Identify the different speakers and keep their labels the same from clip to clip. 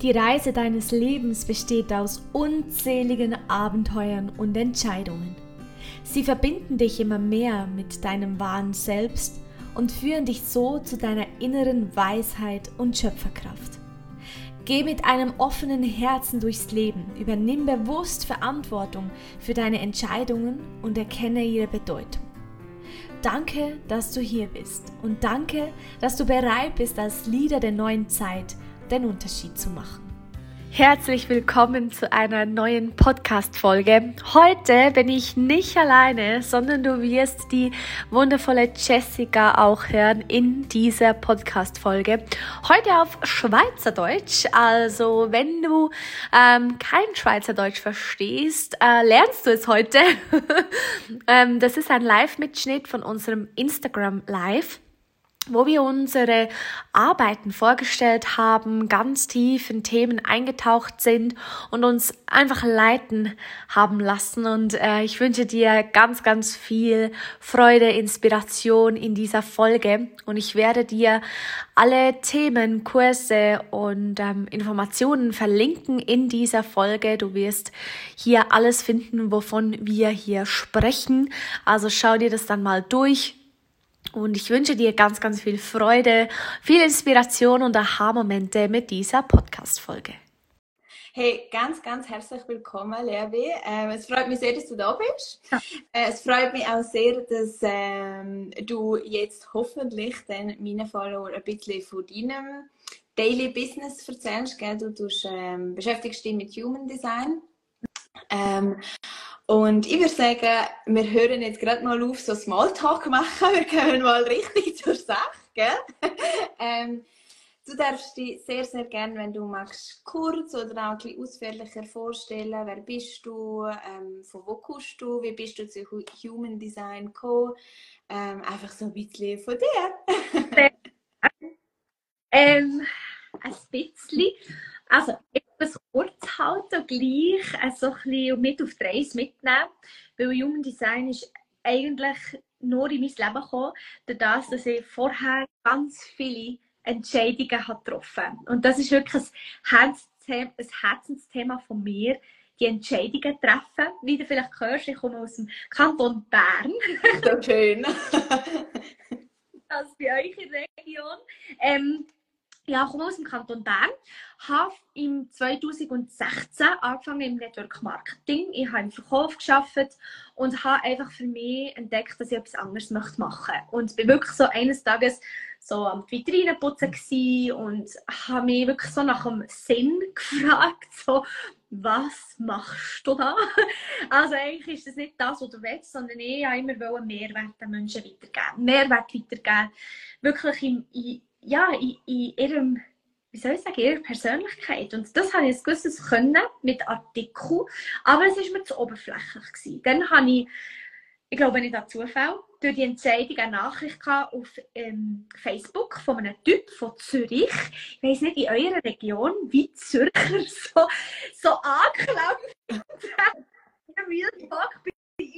Speaker 1: Die Reise deines Lebens besteht aus unzähligen Abenteuern und Entscheidungen. Sie verbinden dich immer mehr mit deinem wahren Selbst und führen dich so zu deiner inneren Weisheit und Schöpferkraft. Geh mit einem offenen Herzen durchs Leben, übernimm bewusst Verantwortung für deine Entscheidungen und erkenne ihre Bedeutung. Danke, dass du hier bist und danke, dass du bereit bist, als Leader der neuen Zeit den Unterschied zu machen. Herzlich willkommen zu einer neuen Podcast-Folge. Heute bin ich nicht alleine, sondern du wirst die wundervolle Jessica auch hören in dieser Podcast-Folge. Heute auf Schweizerdeutsch. Also, wenn du ähm, kein Schweizerdeutsch verstehst, äh, lernst du es heute. ähm, das ist ein Live-Mitschnitt von unserem Instagram Live wo wir unsere Arbeiten vorgestellt haben, ganz tief in Themen eingetaucht sind und uns einfach leiten haben lassen. Und äh, ich wünsche dir ganz, ganz viel Freude, Inspiration in dieser Folge. Und ich werde dir alle Themen, Kurse und ähm, Informationen verlinken in dieser Folge. Du wirst hier alles finden, wovon wir hier sprechen. Also schau dir das dann mal durch und ich wünsche dir ganz, ganz viel Freude, viel Inspiration und Aha-Momente mit dieser Podcast-Folge.
Speaker 2: Hey, ganz, ganz herzlich willkommen, Levi. Ähm, es freut mich sehr, dass du da bist. Ja. Äh, es freut mich auch sehr, dass ähm, du jetzt hoffentlich dann meinen Followern ein bisschen von deinem Daily Business erzählst. Gell? Du tust, ähm, beschäftigst dich mit Human Design. Ähm, und ich würde sagen, wir hören jetzt gerade mal auf, so Smalltalk machen. Wir kommen mal richtig zur Sache, gell? ähm, du darfst dich sehr, sehr gerne, wenn du magst, kurz oder auch ein ausführlicher vorstellen. Wer bist du? Ähm, von wo kommst du? Wie bist du zu Human Design gekommen? Ähm, einfach so ein bisschen von dir.
Speaker 1: ähm, ein bisschen. Also, es kurz halten und gleich äh, so ein bisschen mit auf die Reise mitnehmen. Weil Human Design ist eigentlich nur in mein Leben gekommen, dadurch, dass ich vorher ganz viele Entscheidungen habe getroffen Und das ist wirklich ein, Herzthema, ein Herzensthema von mir, die Entscheidungen treffen. Wie du vielleicht hörst, ich komme aus dem Kanton Bern.
Speaker 2: So schön.
Speaker 1: das ist bei euch in der Region. Ähm, ja, ich komme aus dem Kanton Bern, habe im 2016 angefangen im Network Marketing. Ich habe im Verkauf geschafft und habe einfach für mich entdeckt, dass ich etwas anderes machen möchte. Und bin wirklich so eines Tages so am Vitrine putzen und habe mich wirklich so nach dem Sinn gefragt, so, was machst du da? Also eigentlich ist das nicht das, was du willst, sondern ich wollte immer Mehrwert den Menschen weitergeben. Mehrwert weitergeben. Wirklich in, in ja, in, in ihrem, wie soll ich sagen, ihrer Persönlichkeit. Und das habe ich ein gewisses Können mit Artikeln, aber es war mir zu oberflächlich. Gewesen. Dann habe ich, ich glaube nicht an Zufall, durch die Entscheidung eine Nachricht auf ähm, Facebook von einem Typ von Zürich. Ich weiß nicht, in eurer Region, wie Zürcher so, so angeklagt Real Talk bei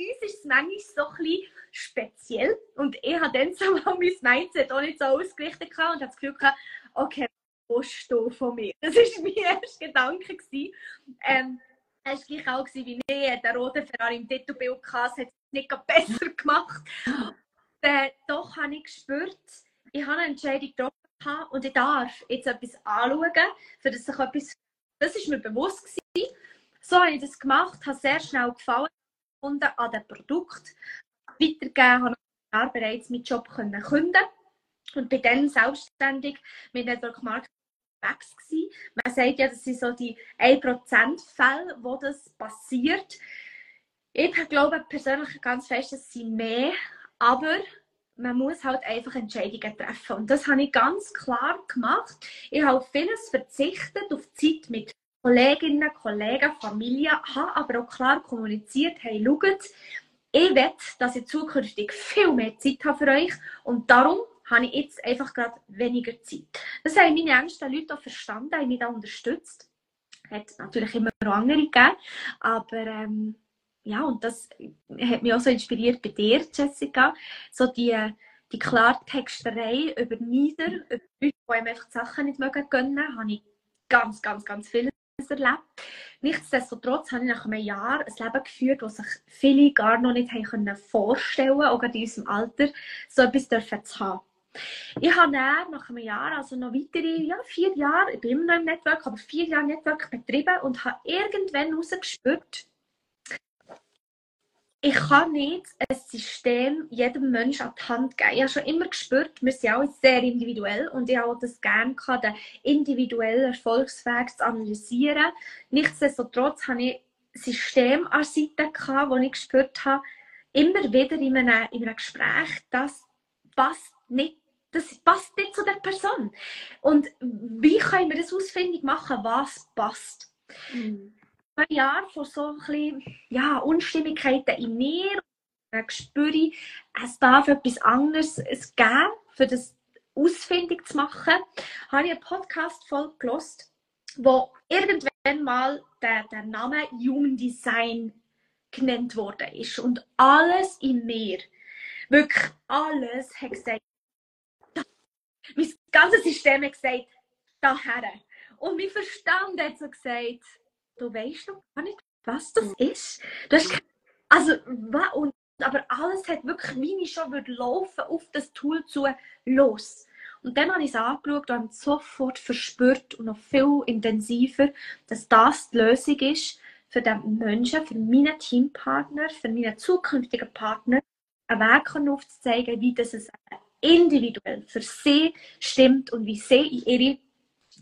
Speaker 1: uns ist es manchmal so ein speziell. Und ich habe dann so mal mein Mindset auch nicht so ausgerichtet und habe das Gefühl gehabt, okay, was du von mir? Das war mein erster Gedanke. Ähm, es war auch wie ich, der rote Ferrari im Titelbild hatte, hat es nicht besser gemacht. äh, doch habe ich gespürt, ich habe eine Entscheidung getroffen und ich darf jetzt etwas anschauen, für das ich etwas, das ist mir bewusst gewesen. So habe ich das gemacht, habe sehr schnell gefallen gefunden an dem Produkt. Weitergegeben habe ich bereits meinen Job können künden und bin dann selbstständig mit Network Marketing unterwegs gewesen. Man sagt ja, das sind so die 1% Fälle, wo das passiert. Ich glaube persönlich ganz fest, es sind mehr, aber man muss halt einfach Entscheidungen treffen. Und das habe ich ganz klar gemacht. Ich habe vieles verzichtet, auf Zeit mit Kolleginnen, Kollegen, Familie, habe aber auch klar kommuniziert, hey, schaut, ich will, dass ich zukünftig viel mehr Zeit habe für euch und darum habe ich jetzt einfach gerade weniger Zeit. Das haben meine engsten Leute auch verstanden, haben mich da unterstützt. Hat natürlich immer noch andere gegeben, aber ähm, ja, und das hat mich auch so inspiriert bei dir, Jessica, so die, die Klartexterei über Nieder, über Leute, die einem einfach die Sachen nicht mögen habe ich ganz, ganz, ganz vieles erlebt. Nichtsdestotrotz habe ich nach einem Jahr ein Leben geführt, das sich viele gar noch nicht haben vorstellen konnten, auch in unserem Alter, so etwas zu haben. Ich habe dann nach einem Jahr, also noch weitere ja, vier Jahre, ich bin immer noch im Network, aber vier Jahre Network betrieben und habe irgendwann herausgespürt, ich kann nicht ein System jedem Menschen an die Hand geben. Ich habe schon immer gespürt, wir sind alle sehr individuell und ich habe das gerne gehabt, den individuellen Erfolgsweg zu analysieren. Nichtsdestotrotz habe ich System an Seite gehabt, wo ich gespürt habe, immer wieder in einem, in einem Gespräch, das passt nicht das passt nicht zu der Person. Und wie können wir das ausfindig machen, was passt? Mhm zwei Jahren von so ein bisschen, ja, Unstimmigkeiten in mir. Dann spüre ich, es darf etwas anderes geben, für das ausfindig zu machen. Habe ich einen Podcast voll gelost, wo irgendwann mal der, der Name Human Design genannt worden ist. Und alles in mir, wirklich alles, hat gesagt, mein ganzes System hat gesagt, daher. Und mein Verstand hat so gesagt, du weißt noch gar nicht, was das ist. Du hast also, und, aber alles hat wirklich, wie ich schon würde laufen, auf das Tool zu los. Und dann habe ich es angeschaut und habe sofort verspürt und noch viel intensiver, dass das die Lösung ist für den Menschen, für meinen Teampartner, für meinen zukünftigen Partner, einen Weg aufzuzeigen, wie das individuell für sie stimmt und wie sie in ihre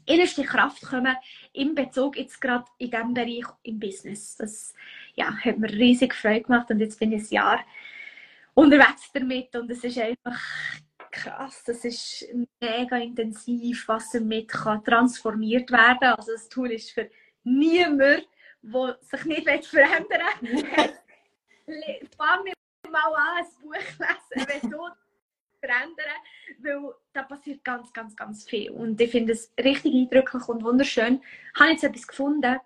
Speaker 1: innerste Kraft kommen in Bezug jetzt gerade in diesem Bereich im Business. Das ja, hat mir riesig Freude gemacht und jetzt bin ich ein Jahr unterwegs damit und es ist einfach krass, es ist mega intensiv, was damit kann transformiert werden kann. Also das Tool ist für niemanden, der sich nicht verändern will. Fang mal an, ein Buch lesen, wenn du verändern, weil da passiert ganz, ganz, ganz viel. Und ich finde es richtig eindrücklich und wunderschön. Ich habe jetzt etwas gefunden,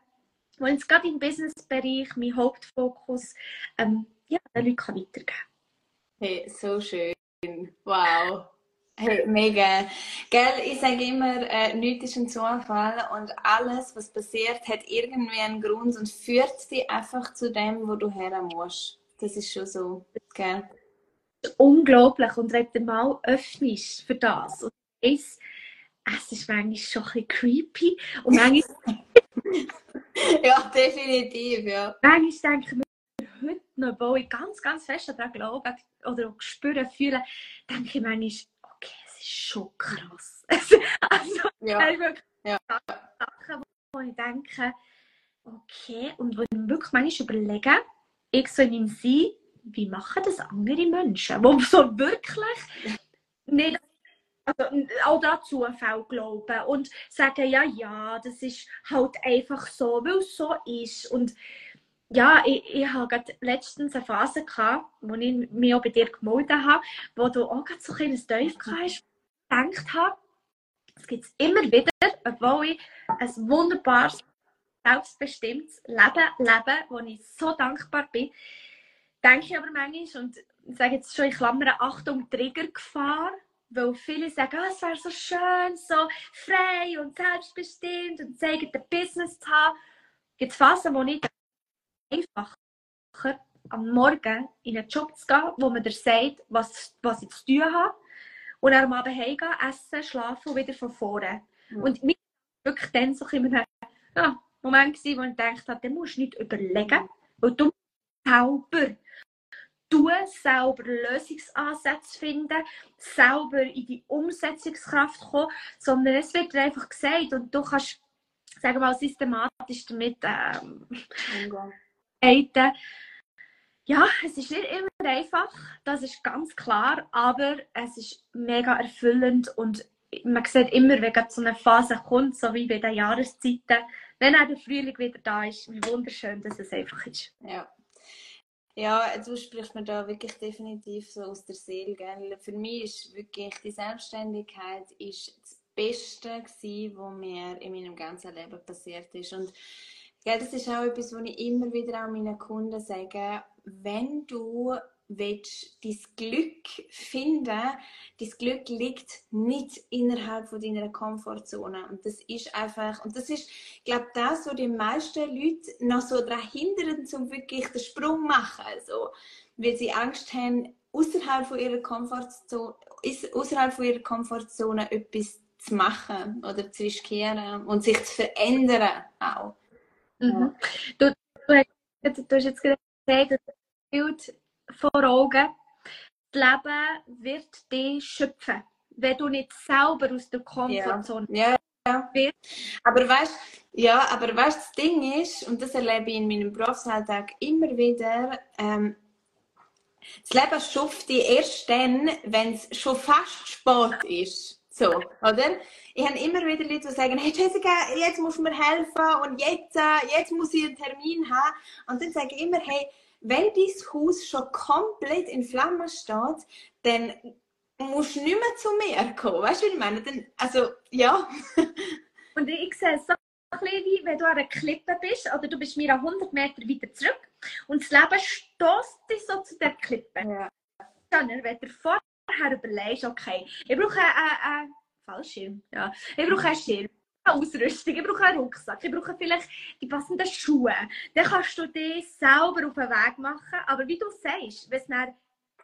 Speaker 1: wo jetzt gerade im Businessbereich mein Hauptfokus ähm, ja, den Leuten weitergeben kann.
Speaker 2: Hey, so schön. Wow. Hey, mega. Gell, ich sage immer, äh, nichts ist ein Zufall und alles, was passiert, hat irgendwie einen Grund und führt dich einfach zu dem, wo du her musst. Das ist schon so. Gell?
Speaker 1: Unglaublich. Und wenn du mal öffnest für das und weißt, es ist manchmal schon ein bisschen creepy und manchmal...
Speaker 2: ja, definitiv, ja.
Speaker 1: Manchmal denke ich mir heute noch, wo ich ganz, ganz fest daran glaube oder auch spüren, fühlen, denke ich manchmal, okay, es ist schon krass. also, ja. ja. Sachen, wo ich denke, okay, und wo ich mir wirklich manchmal überlege, ich so in meinem Sein, wie machen das andere Menschen, die so wirklich nicht also, auch dazu Zufall glauben und sagen, ja, ja, das ist halt einfach so, weil es so ist. Und ja, ich, ich habe gerade letztens eine Phase gehabt, wo ich mich auch bei dir gemeldet habe, wo du auch gerade so ein kleines Teufel hast, gedacht habe, es gibt es immer wieder, obwohl ich ein wunderbares, selbstbestimmtes Leben lebe, wo ich so dankbar bin, denke ich aber manchmal, und sage jetzt schon in Klammern, Achtung, Triggergefahr, weil viele sagen, oh, es wäre so schön, so frei und selbstbestimmt und zeigen ein Business zu haben. Gibt es Phasen, wo nicht einfacher am Morgen in einen Job zu gehen, wo man dir sagt, was, was ich zu tun habe, und dann am Abend heimgehen, essen, schlafen und wieder von vorne. Mhm. Und mir war wirklich dann so ein ja, Moment, gewesen, wo ich gedacht habe, den musst du nicht überlegen, weil du selber tun, selber Lösungsansätze finden, selber in die Umsetzungskraft kommen, sondern es wird dir einfach gesagt und du kannst, sagen wir mal, systematisch damit ähm, umgehen. Ja, es ist nicht immer einfach, das ist ganz klar, aber es ist mega erfüllend und man sieht immer, wenn so eine Phase kommt, so wie bei den Jahreszeiten, wenn auch der Frühling wieder da ist, wie wunderschön dass es einfach ist.
Speaker 2: Ja, ja, du sprichst mir da wirklich definitiv so aus der Seele. Gell? Für mich ist wirklich die Selbstständigkeit ist das Beste gewesen, was mir in meinem ganzen Leben passiert ist. Und gell, das ist auch etwas, was ich immer wieder auch meinen Kunden sage. Wenn du willst dein Glück finden, dein Glück liegt nicht innerhalb von deiner Komfortzone. Und das ist einfach, und das ist, ich glaube, das, was die meisten Leute noch so daran hindern, um wirklich den Sprung zu machen. Also, weil sie Angst haben, außerhalb von ihrer Komfortzone, außerhalb von ihrer Komfortzone etwas zu machen oder zu riskieren und sich zu verändern auch.
Speaker 1: Mhm. Du, du, hast, du hast jetzt gesagt, das Bild vor Augen. Das Leben wird dich schöpfen, wenn du nicht selber aus der Komfortzone
Speaker 2: ja. ja. ja. Aber weißt ja, aber weißt, das Ding ist, und das erlebe ich in meinem Berufsalltag immer wieder, ähm, das Leben schafft dich erst dann, wenn es schon fast Sport ist. So, oder? Ich habe immer wieder Leute, die sagen, hey Jessica, jetzt musst du mir helfen und jetzt, äh, jetzt muss ich einen Termin haben. Und dann sage ich immer, hey, wenn dein Haus schon komplett in Flammen steht, dann musst du nicht mehr zu mir kommen. Weißt du, wie ich meine? Dann, also, ja.
Speaker 1: und ich sehe es so ein bisschen wie, wenn du an einer Klippe bist oder du bist mir 100 Meter weiter zurück und das Leben stößt dich so zu der Klippe. Ja. Dann, wenn du vorher überlegst, okay, ich brauche einen, einen Fallschirm, ja. ich brauche einen Schirm, Ausrüstung, ich brauche einen Rucksack, ich brauche vielleicht die passenden Schuhe. Dann kannst du dich selber auf den Weg machen. Aber wie du sagst, wenn es dann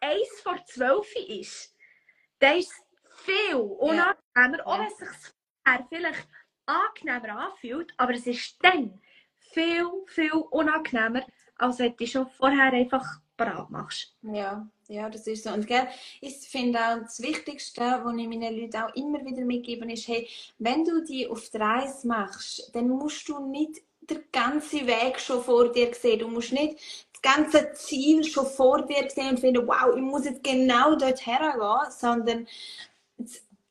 Speaker 1: eins vor zwölf ist, dann ist es viel unangenehmer, ja. auch wenn es sich vielleicht angenehmer anfühlt, aber es ist dann viel, viel unangenehmer, als wenn du schon vorher einfach bereit machst.
Speaker 2: Ja, ja, das ist so. Und gell, ich finde auch das Wichtigste, was ich meinen Leuten auch immer wieder mitgebe, ist, hey, wenn du die auf die Reise machst, dann musst du nicht den ganzen Weg schon vor dir sehen. Du musst nicht das ganze Ziel schon vor dir sehen und finden, wow, ich muss jetzt genau dort hergehen, sondern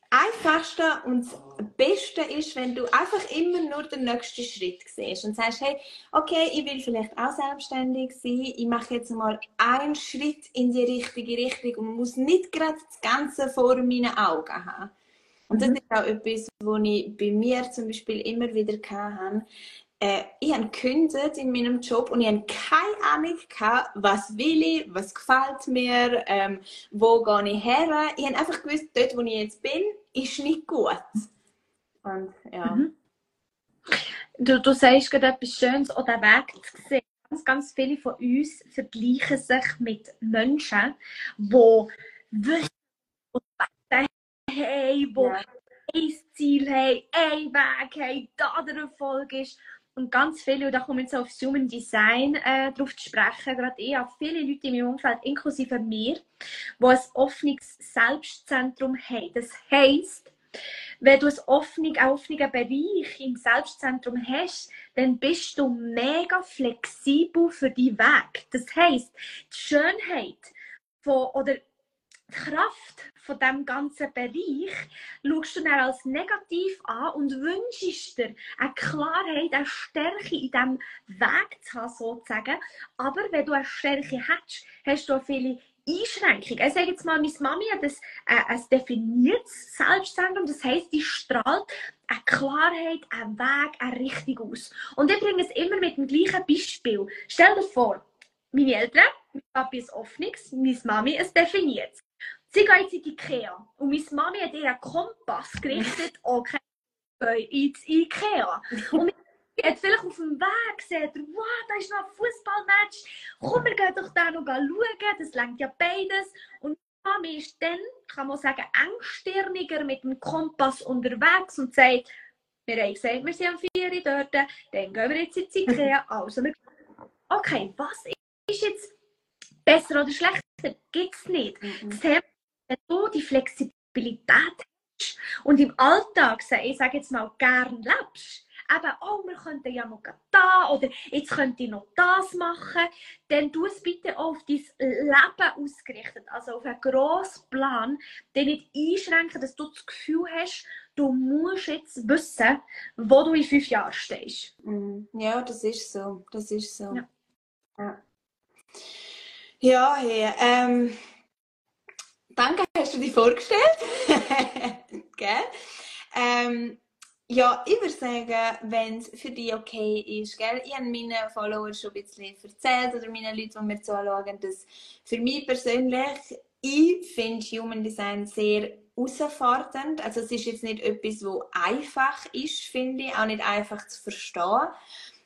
Speaker 2: Einfachste und das Beste ist, wenn du einfach immer nur den nächsten Schritt siehst und sagst, hey, okay, ich will vielleicht auch selbstständig sein, ich mache jetzt mal einen Schritt in die richtige Richtung und muss nicht gerade das Ganze vor meinen Augen haben. Und das mhm. ist auch etwas, was ich bei mir zum Beispiel immer wieder hatte äh, ich habe gekündigt in meinem Job und ich habe keine Ahnung gehabt, was will ich, was gefällt mir, ähm, wo gehe ich her. Ich habe einfach gewusst, dort, wo ich jetzt bin, ist nicht gut. Und, ja. Mhm.
Speaker 1: Du, du sagst gerade etwas Schönes, den Weg zu sehen. Ganz, ganz viele von uns vergleichen sich mit Menschen, die wissen, wo haben, die ja. ein Ziel haben, ein Weg haben, da der Erfolg ist. Und ganz viele, und da kommen jetzt auf Human Design äh, drauf zu sprechen, gerade ich habe viele Leute in meinem Umfeld, inklusive mir, die ein offenes Selbstzentrum haben. Das heisst, wenn du einen offenen, offenen Bereich im Selbstzentrum hast, dann bist du mega flexibel für deinen Weg. Das heisst, die Schönheit von, oder die Kraft von diesem ganzen Bereich schaust du dann als negativ an und wünschst dir eine Klarheit, eine Stärke in diesem Weg zu haben, sozusagen. Aber wenn du eine Stärke hast, hast du auch viele Einschränkungen. Ich sage jetzt mal, meine Mami hat ein, äh, ein definiertes Selbstzentrum, das heisst, die strahlt eine Klarheit, einen Weg, eine Richtung aus. Und ich bringe es immer mit dem gleichen Beispiel. Stell dir vor, meine Eltern, mein Papi ist offenes, meine Mami ist definiert. Sie geht jetzt in die Ikea und meine Mami hat ihr einen Kompass gerichtet, okay, ins Ikea. Und hat vielleicht auf dem Weg gesehen, wow, da ist noch ein Fußballmatch, komm, wir gehen doch da noch schauen, das lenkt ja beides. Und Mami ist dann, kann man sagen, engstirniger mit dem Kompass unterwegs und sagt, wir haben gesagt, wir sind am 4 dort, dann gehen wir jetzt ins Ikea. Also, okay, was ist jetzt besser oder schlechter? Gibt es nicht. Mhm. Das Thema wenn du die Flexibilität hast und im Alltag, ich sage jetzt mal, gern lebst, eben, oh, wir könnten ja noch da oder jetzt könnte ich noch das machen, dann tu es bitte auf dein Leben ausgerichtet, also auf einen grossen Plan, den nicht einschränken, dass du das Gefühl hast, du musst jetzt wissen, wo du in fünf Jahren stehst.
Speaker 2: Mhm. Ja, das ist so, das ist so. Ja, ja. ja hey, ähm, danke, hast du dich vorgestellt. Gell? Ähm, Ja, ich würde sagen, wenn es für dich okay ist, gell? ich habe meinen Followern schon ein bisschen erzählt oder meinen Leuten, die mir zuschauen, dass für mich persönlich, ich finde Human Design sehr herausfordernd. Also es ist jetzt nicht etwas, wo einfach ist, finde ich, auch nicht einfach zu verstehen.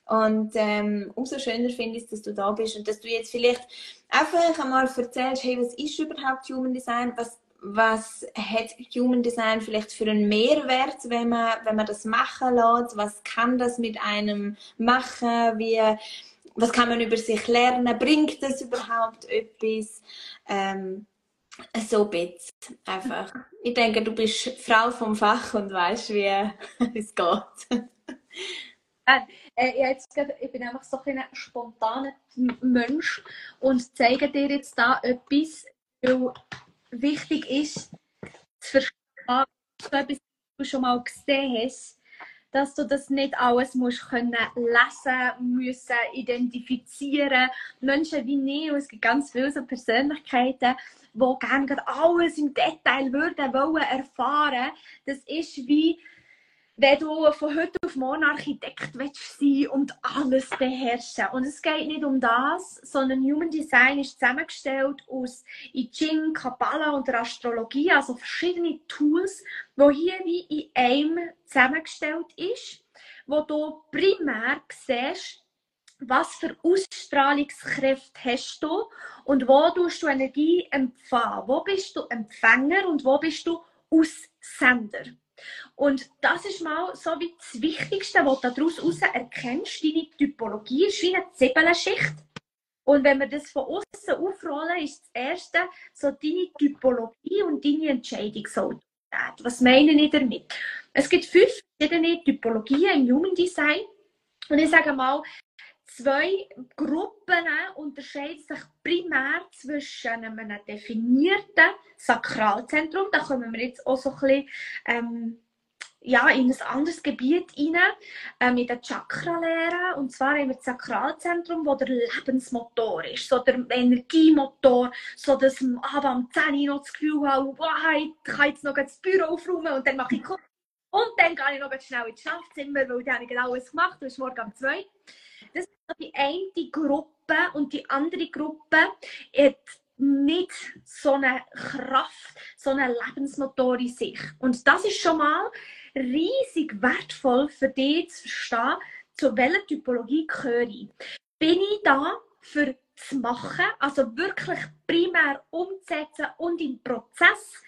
Speaker 2: Und ähm, umso schöner finde ich es, dass du da bist und dass du jetzt vielleicht einfach einmal erzählst, hey, was ist überhaupt Human Design? Was was hat Human Design vielleicht für einen Mehrwert, wenn man, wenn man das machen lässt? Was kann das mit einem machen? Wie, was kann man über sich lernen? Bringt das überhaupt etwas? Ähm, so bitte einfach. Ich denke, du bist Frau vom Fach und weißt, wie es geht.
Speaker 1: Äh, ich bin einfach so ein spontaner Mensch und zeige dir jetzt da etwas, weil wichtig ist, zu verstehen, was du schon mal gesehen hast, dass du das nicht alles musst können lesen müssen, identifizieren. Menschen wie ich, es gibt ganz viele so Persönlichkeiten, die gerne alles im Detail würden wollen erfahren. Das ist wie wenn du von heute auf morgen Architekt willst sein und alles beherrschen. Und es geht nicht um das, sondern Human Design ist zusammengestellt aus I Ching, Kabbalah und der Astrologie, also verschiedene Tools, wo hier wie in einem zusammengestellt ist, wo du primär siehst, was für Ausstrahlungskräfte hast du und wo tust du Energie empfangen. Wo bist du Empfänger und wo bist du Aussender. Und das ist mal so wie das Wichtigste, was du daraus heraus erkennst. Deine Typologie ist wie eine Zibbelenschicht. Und wenn wir das von außen aufrollen, ist das erste so deine Typologie und deine Entscheidungsautorität. Was meine ich damit? Es gibt fünf verschiedene Typologien im Human Design. Und ich sage mal, zwei Gruppen unterscheiden sich primär zwischen einem definierten Sakralzentrum, da kommen wir jetzt auch so ein bisschen ähm, ja, in ein anderes Gebiet rein, ähm, in der Chakra-Lehre. Und zwar haben wir das Sakralzentrum, wo der Lebensmotor ist, so der Energiemotor, so dass ich am 10 Uhr noch das Gefühl habe, wow, ich kann jetzt noch das Büro aufräumen und dann mache ich und dann gehe ich noch schnell ins Schlafzimmer, weil dann habe ich genau alles gemacht, das ist morgen um 2 das ist die eine Gruppe und die andere Gruppe hat nicht so eine Kraft, so einen Lebensmotor in sich. Und das ist schon mal riesig wertvoll für dich zu verstehen, zu welcher Typologie gehöre ich. Bin ich da für zu machen, also wirklich primär umzusetzen und im Prozess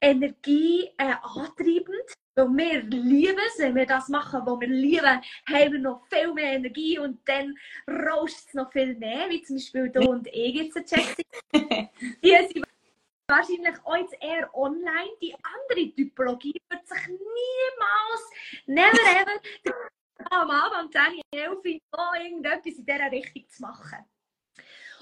Speaker 1: Energie äh, antreibend, weil wir lieben es, wenn wir das machen, was wir lieben, haben wir noch viel mehr Energie und dann rauscht es noch viel mehr, wie zum Beispiel du und ich jetzt checken. Die sind wahrscheinlich auch jetzt eher online. Die andere Typologie wird sich niemals, never ever, am Abend um 10 11 Uhr irgendetwas in dieser Richtung zu machen.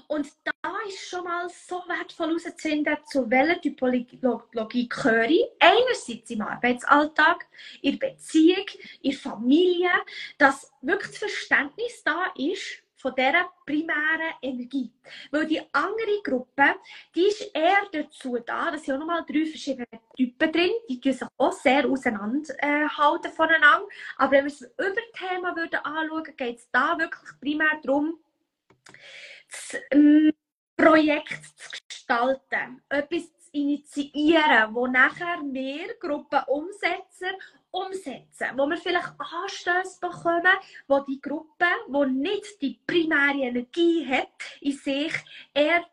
Speaker 1: Und da ist schon mal so wertvoll herauszufinden, zu welcher Typologie gehöre ich. Einerseits im Arbeitsalltag, in der Beziehung, in der Familie, dass wirklich das Verständnis da ist, von dieser primären Energie. Weil die andere Gruppe, die ist eher dazu da, dass sind auch nochmal drei verschiedene Typen drin, die tun sich auch sehr auseinanderhalten voneinander. Aber wenn wir es über Thema anschauen würden, geht es da wirklich primär darum, das ähm, Projekt zu gestalten, etwas zu initiieren, wo nachher mehr Gruppenumsetzer umsetzen, wo wir vielleicht Anstöße bekommen, wo die Gruppe, wo nicht die primäre Energie hat, in sich eher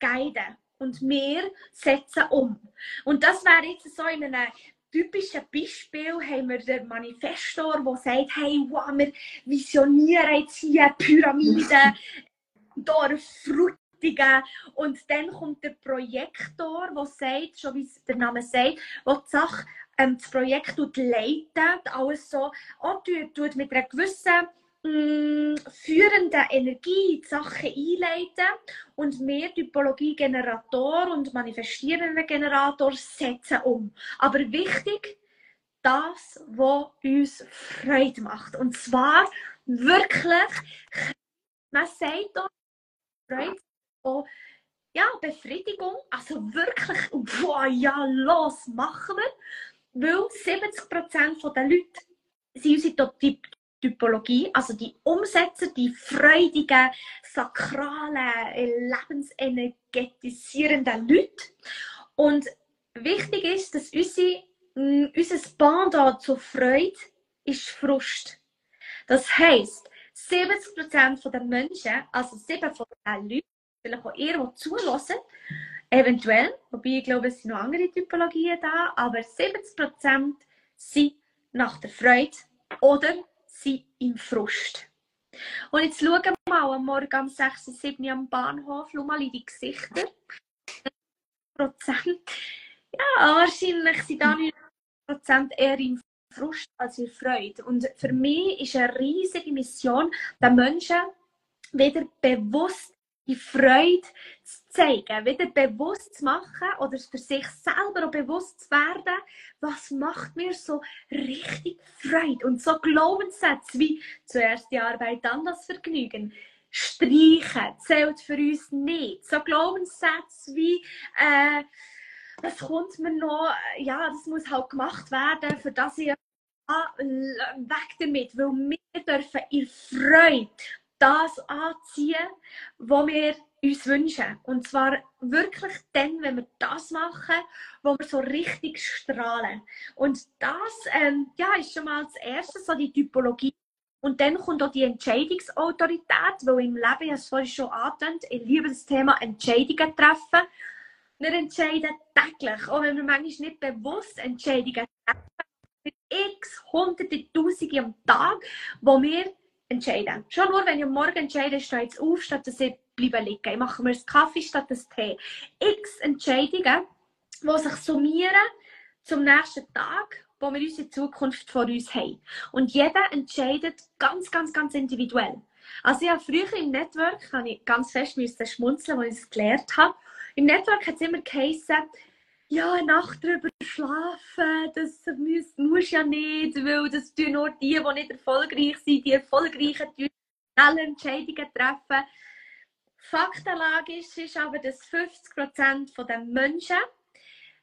Speaker 1: guiden und wir setzen um. Und das wäre jetzt so in einem typischen Beispiel haben wir den Manifestor, der sagt, hey, wow, wir visionieren jetzt hier Pyramiden, Dorf. Und dann kommt der Projektor, der sagt, schon wie der Name sagt, der die Sache, ähm, das Projekt leitet, alles so, auch tut, mit einer gewissen mh, mm, führenden Energie die Sachen einleiten und wir Typologie-Generator und manifestierenden Generator setzen um. Aber wichtig, das, was uns Freude macht. Und zwar wirklich, man sagt doch, Freude und ja, Befriedigung. Also wirklich, wow, ja, los, machen wir. Weil 70% der Leute sind unsere Typ Typologie, also die Umsetzer, die freudigen, sakralen, lebensenergetisierenden Leute. Und wichtig ist, dass unsere, unser Pendant zur Freude ist Frust. Das heisst, 70% der Menschen, also 7 von den Leuten, vielleicht auch ihr, die zulassen, eventuell, wobei ich glaube, es sind noch andere Typologien da, aber 70% sind nach der Freude oder sind im Frust. Und jetzt schauen wir mal am Morgen um 6 oder 7 Uhr am Bahnhof, schau mal in die Gesichter. Prozent. Ja, wahrscheinlich sind da 90% eher im Frust als in Freude. Und für mich ist eine riesige Mission, den Menschen wieder bewusst die Freude zu zeigen, wieder bewusst zu machen oder für sich selber auch bewusst zu werden, was macht mir so richtig Freude. Und so Glaubenssätze wie zuerst die Arbeit, dann das Vergnügen. Streichen zählt für uns nicht. So Glaubenssätze wie, äh, das kommt mir noch, ja, das muss halt gemacht werden, für das ich ah, weg damit, weil wir dürfen in Freude das anziehen, was wir uns wünschen. Und zwar wirklich dann, wenn wir das machen, wo wir so richtig strahlen. Und das ähm, ja, ist schon mal das Erste, so die Typologie. Und dann kommt auch die Entscheidungsautorität, weil im Leben, ich habe es vorhin schon angetönt, ich liebe das Thema Entscheidungen treffen. Wir entscheiden täglich, auch wenn wir manchmal nicht bewusst Entscheidungen treffen, x Hunderte, Tausende am Tag, wo wir entscheiden. Schon nur, wenn ich am Morgen entscheide, stehe ich auf, statt dass ich bleibe liegen. Ich mache mir einen Kaffee statt des Tee. X Entscheidungen, die sich summieren zum nächsten Tag, wo wir unsere Zukunft vor uns haben. Und jeder entscheidet ganz, ganz, ganz individuell. Also ja, früher im Network habe ich ganz fest schmunzeln, als ich es gelernt habe. Im Network hat es immer geheißen, ja, eine Nacht drüber schlafen, das musst, musst ja nicht, weil das tun nur die, die nicht erfolgreich sind, die Erfolgreichen tun schnelle Entscheidungen treffen. Faktenlage ist, ist aber, dass 50% der Menschen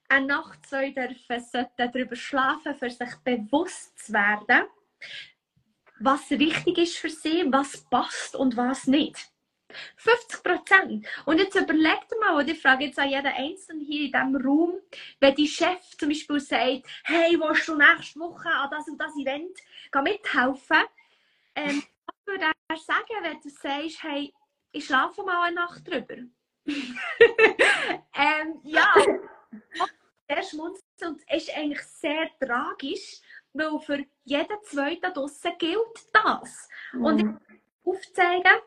Speaker 1: eine Nacht zwei dürfen, sollten darüber schlafen, für sich bewusst zu werden, was richtig ist für sie, was passt und was nicht. 50 Prozent. Und jetzt überlegt mal, und ich frage jetzt an jeden Einzelnen hier in diesem Raum, wenn die Chef zum Beispiel sagt, hey, willst du nächste Woche an das und das Event mithelfen? Ähm, was würde er sagen, wenn du sagst, hey, ich schlafe mal eine Nacht drüber? ähm, ja, der schmunzelt und ist eigentlich sehr tragisch, weil für jeden Zweiten draussen gilt das. Mhm. Und ich aufzeigen,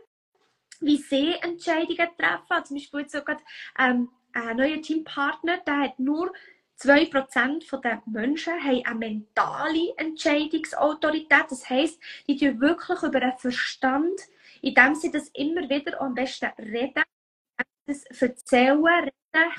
Speaker 1: wie sie Entscheidungen treffen. Zum Beispiel jetzt sogar ähm, ein neuer Teampartner, der hat nur 2% der Menschen haben eine mentale Entscheidungsautorität. Das heisst, die tun wirklich über den Verstand, indem sie das immer wieder am besten reden, das erzählen, reden,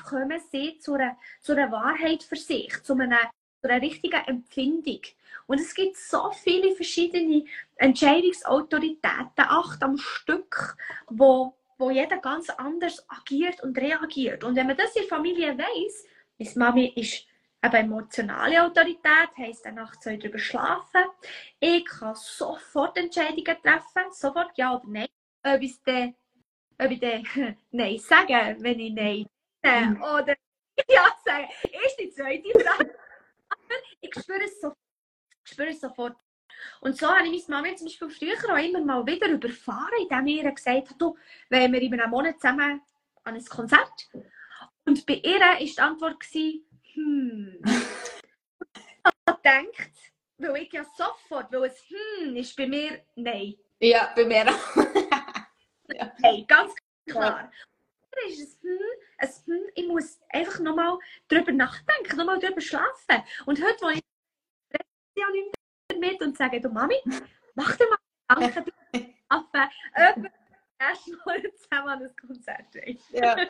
Speaker 1: kommen sie zu einer, zu einer Wahrheit für sich, zu einer, zu einer richtigen Empfindung. Und es gibt so viele verschiedene Entscheidungsautoritäten, acht am Stück, wo, wo jeder ganz anders agiert und reagiert. Und wenn man das in der Familie weiß, meine Mami ist eine emotionale Autorität, heisst eine Nacht soll darüber schlafen. Ich kann sofort Entscheidungen treffen, sofort ja oder nein. Ob ich dann, ob ich dann Nein sage, wenn ich Nein mhm. oder Ja sage, ist die zweite Frage. ich spüre es sofort spüre es sofort. Und so habe ich meine Mama zum Beispiel früher auch immer mal wieder überfahren, indem ich ihr gesagt habe, du, wenn wir in einem Monat zusammen an ein Konzert. Und bei ihr war die Antwort, gewesen, hm. ich denkt, weil ich ja sofort, weil es hm ist bei mir, nein.
Speaker 2: Ja, bei mir auch.
Speaker 1: ja. Hey, ganz klar. Ja. ist es hm, ein hm, ich muss einfach nochmal drüber nachdenken, nochmal drüber schlafen. Und heute, wo ich ja nicht damit und sagen, du Mami, mach dir mal Gedanken, du Affe, erstmal zusammen an ein Konzert ja.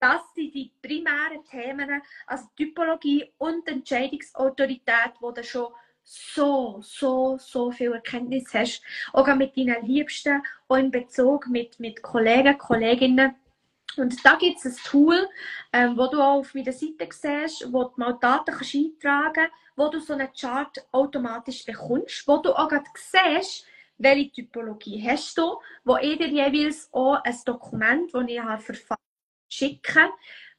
Speaker 1: Das sind die primären Themen, also Typologie und Entscheidungsautorität, wo du schon so, so, so viel Erkenntnis hast. Auch mit deinen Liebsten, auch in Bezug mit, mit Kollegen, Kolleginnen. Und da gibt es ein Tool, ähm, wo du auch auf meiner Seite siehst, wo du mal Daten kannst eintragen kannst, wo du so einen Chart automatisch bekommst, wo du auch gerade siehst, welche Typologie hast du, wo ich dir jeweils auch ein Dokument, das ich habe verfasst,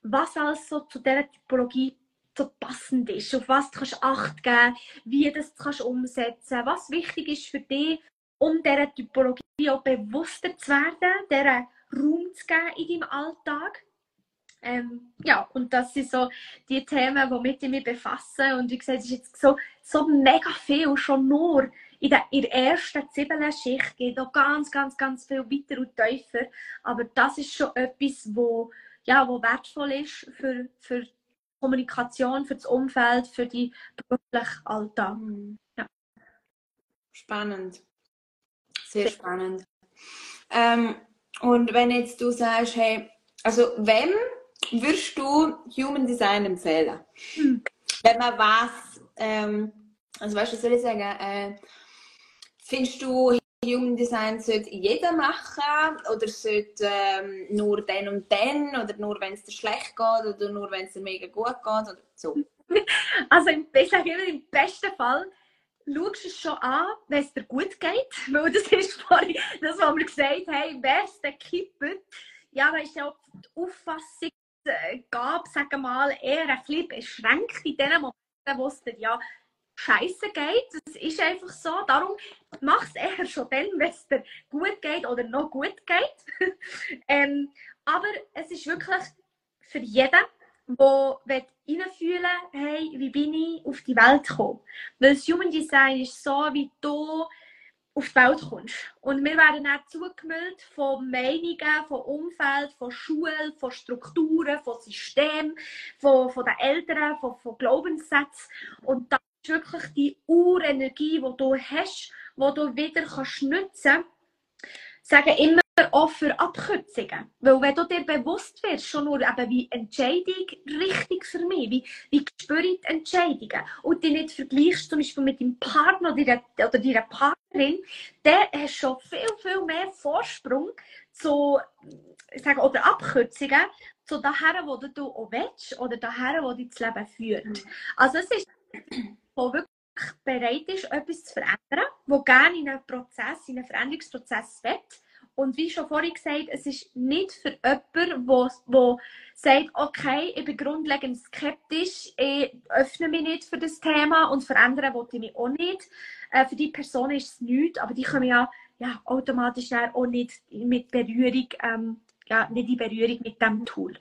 Speaker 1: was also zu dieser Typologie so passend ist, auf was du kannst Acht geben wie du das kannst umsetzen was wichtig ist für dich, um dieser Typologie auch bewusster zu werden, dieser Raum zu geben in deinem Alltag. Ähm, ja, und das sind so die Themen, womit ich mich befasse. Und wie gesagt, es ist jetzt so, so mega viel, schon nur in der, in der ersten Zwiebelschicht geht noch ganz, ganz, ganz viel weiter und tiefer. Aber das ist schon etwas, wo, ja, wo wertvoll ist für, für Kommunikation, für das Umfeld, für die beruflichen Alltag. Mhm. Ja.
Speaker 2: Spannend. Sehr spannend. Ähm, und wenn jetzt du sagst, hey, also wem würdest du Human Design empfehlen? Hm. Wenn man was, ähm, also weißt du, was soll ich sagen, äh, findest du Human Design sollte jeder machen oder sollte ähm, nur den und den oder nur wenn es dir schlecht geht oder nur wenn es dir mega gut geht oder so?
Speaker 1: Also im, ich sage immer, im besten Fall schaust es schon an, wenn es dir gut geht, weil das ist vorhin das, was wir gesagt haben, wer es dann kippt, ja, da ist ja auch die Auffassung, gab, sagen mal, eher ein bisschen beschränkt in den Momenten, wo es dir ja scheiße geht. Das ist einfach so. Darum mach es eher schon dann, wenn es dir gut geht oder noch gut geht. ähm, aber es ist wirklich für jeden, der reinfühlen hey, wie bin ich auf die Welt gekommen. Weil das Human Design ist so, wie du auf die Welt kommst. Und wir werden auch zugemüllt von Meinungen, von Umfeld, von Schule, von Strukturen, von Systemen, von, von den Eltern, von, von Glaubenssätzen. Und das ist wirklich die Urenergie, die du hast, die du wieder kannst nutzen kannst. Sagen immer auch für Abkürzungen. Weil wenn du dir bewusst wirst, schon nur eben, wie Entscheidung richtig für mich, wie, wie spüre ich die Entscheidungen und die nicht vergleichst zum Beispiel mit deinem Partner oder deiner, oder deiner Partnerin, dann hast du schon viel, viel mehr Vorsprung zu, sagen, oder Abkürzungen zu daher, wo du auch willst oder daher, wo dich das Leben führt. Also es ist der wirklich bereit ist, etwas zu verändern, der gerne in einen Prozess, in einen Veränderungsprozess will. Und wie schon vorhin gesagt, es ist nicht für jemanden, der sagt, okay, ich bin grundlegend skeptisch, ich öffne mich nicht für das Thema und verändern wollte ich mich auch nicht. Äh, für die Person ist es nichts, aber die kommen ja, ja automatisch auch nicht mit Berührung, ähm, ja, nicht in Berührung mit dem Tool.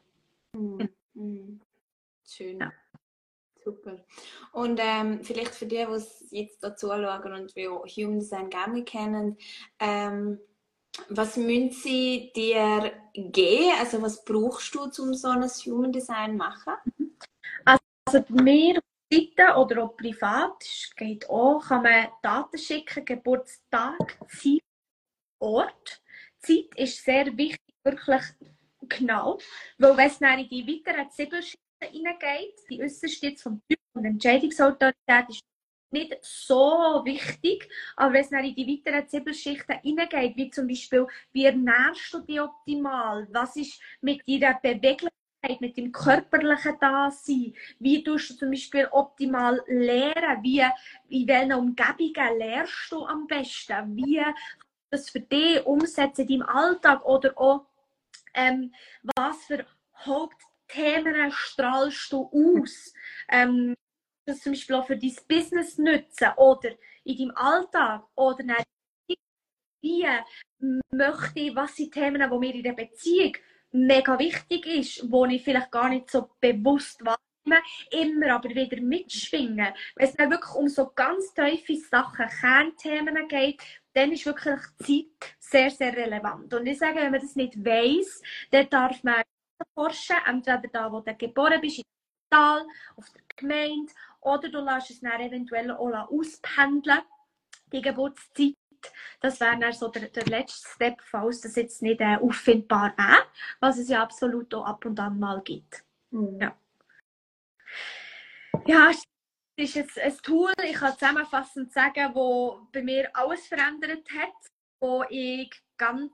Speaker 2: Mhm. Schön. Ja. Super. Und ähm, vielleicht für die, die es jetzt dazu schauen und die Human Design gerne kennen, ähm, was müssen sie dir geben? Also was brauchst du, um so ein Human Design zu machen?
Speaker 1: Also bei mir Seite oder auch privat, geht auch, kann man Daten schicken, Geburtstag, Zeit, Ort. Zeit ist sehr wichtig, wirklich genau, weil wenn es dann in die weiteren Ziegelschichten hineingeht. Die äußerste jetzt vom Typ und Entscheidungsautorität ist nicht so wichtig, aber wenn es dann in die weiteren Zwiebelschichten hineingeht, wie zum Beispiel, wie ernährst du dich optimal? Was ist mit deiner Beweglichkeit? mit dem körperlichen Dasein, wie tust du zum Beispiel optimal lehren, wie, in welchen Umgebungen lehrst du am besten, wie kannst du das für dich umsetzen in deinem Alltag oder auch, ähm, was für Haupt Themen strahlst du aus? Ähm, das zum Beispiel auch für dein Business nutzen oder in deinem Alltag oder wie möchte ich, was sind Themen, die mir in der Beziehung mega wichtig ist, wo ich vielleicht gar nicht so bewusst wahrnehme, immer aber wieder mitschwingen. Wenn es dann wirklich um so ganz tiefe Sachen, Kernthemen geht, dann ist wirklich Zeit sehr, sehr relevant. Und ich sage, wenn man das nicht weiss, dann darf man forschen, entweder da, wo du geboren bist, in Tal, auf der Gemeinde, oder du lässt es dann eventuell auch auspendeln, die Geburtszeit. Das wäre dann so der, der letzte Step, falls das jetzt nicht äh, auffindbar wäre, was es ja absolut auch ab und an mal gibt. Mhm. Ja. ja, es ist jetzt ein Tool, ich kann zusammenfassend sagen, wo bei mir alles verändert hat, wo ich ganz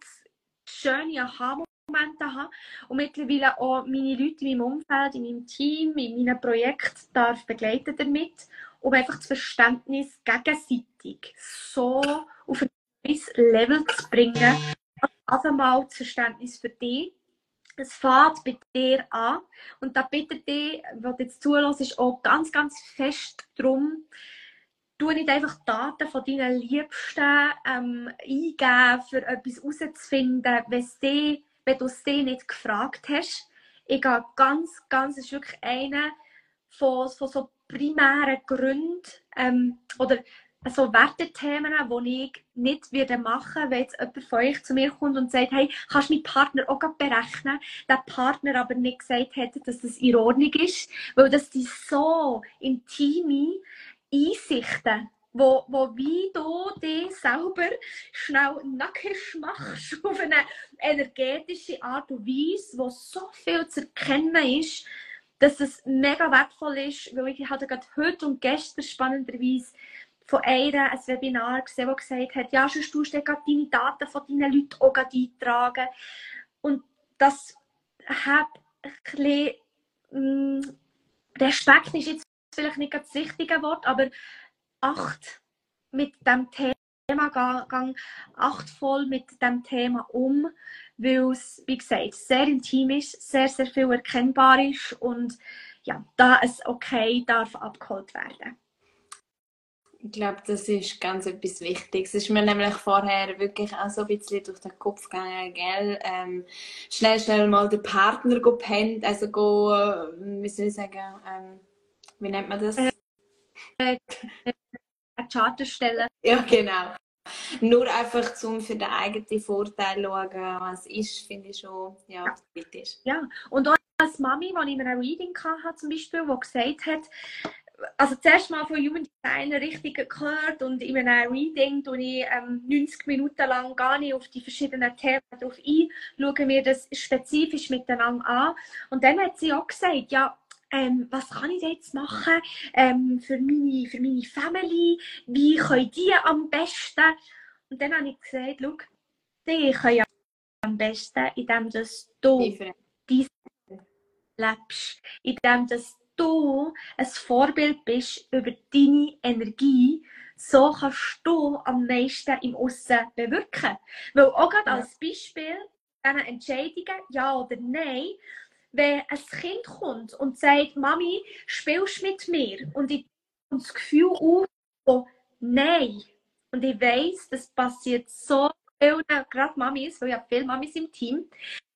Speaker 1: schöne aha Momente habe und mittlerweile auch meine Leute in meinem Umfeld, in meinem Team, in meinem Projekt darf begleiten damit, um einfach das Verständnis gegenseitig so auf ein neues Level zu bringen. Also einmal das Verständnis für dich. Es fängt bei dir an. Und da bitte dich, was du jetzt ist auch ganz, ganz fest darum, du nicht einfach Daten von deinen Liebsten ähm, eingeben, für etwas herauszufinden, wenn, wenn du dir nicht gefragt hast. Ich gehe ganz, ganz, das ist wirklich einer von, von so primären Gründen ähm, oder so Wertethemen, die ich nicht würde machen wenn jetzt jemand von euch zu mir kommt und sagt, hey, kannst du meinen Partner auch berechnen? Der Partner aber nicht gesagt hat, dass das in Ordnung ist, weil das die so intime Einsichten, wo, wo wie du dich selber schnell nackig machst auf eine energetische Art und Weise, wo so viel zu erkennen ist, dass es mega wertvoll ist, weil ich hatte gerade heute und gestern spannenderweise von einer ein Webinar gesehen, wo gesagt hat, ja, sonst tust du deine Daten von deinen Leuten auch eintragen. Und das hat ein bisschen, mm, Respekt ist jetzt vielleicht nicht das richtige Wort, aber acht mit dem Thema, achtvoll mit dem Thema um, weil es, wie gesagt, sehr intim ist, sehr, sehr viel erkennbar ist und ja, da es okay darf abgeholt werden.
Speaker 2: Ich glaube, das ist ganz etwas Wichtiges. Es ist mir nämlich vorher wirklich auch so ein bisschen durch den Kopf gegangen, gell? Ähm, schnell, schnell mal den Partner pennt, also go, äh, wie soll ich sagen, ähm, wie nennt man das? Äh,
Speaker 1: äh, eine Charterstelle.
Speaker 2: Ja, genau. Nur einfach zum für den eigenen Vorteil schauen, was ist, finde ich schon ja, kritisch.
Speaker 1: Ja, und auch als Mami, die ich in einem Reading hatte, zum Beispiel, die gesagt hat, also zuerst mal von Human Design richtig gehört und in einem Reading tue ich ähm, 90 Minuten lang gar nicht auf die verschiedenen Themen drauf ein, schauen wir das spezifisch miteinander an. Und dann hat sie auch gesagt, ja, ähm, was kann ich jetzt machen ähm, für, meine, für meine Family, wie können die am besten? Und dann habe ich gesagt, schau, die können ja am besten, indem dass du dein lebst, indem dass du ein Vorbild bist über deine Energie, so kannst du am meisten im Aussen bewirken. Weil auch gerade als Beispiel, diese Entscheidungen, ja oder nein, wenn ein Kind kommt und sagt, Mami, spielst mit mir? Und ich das Gefühl auf, oh, nein. Und ich weiß, das passiert so vielen, gerade Mamis, weil ich habe viele Mamis im Team,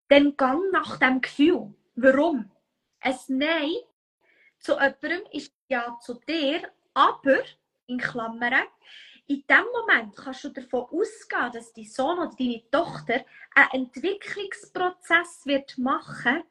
Speaker 1: dann gang nach dem Gefühl. Warum? Ein Nein zu jemandem ist ja zu dir, aber, in Klammern, in dem Moment kannst du davon ausgehen, dass dein Sohn oder deine Tochter einen Entwicklungsprozess wird machen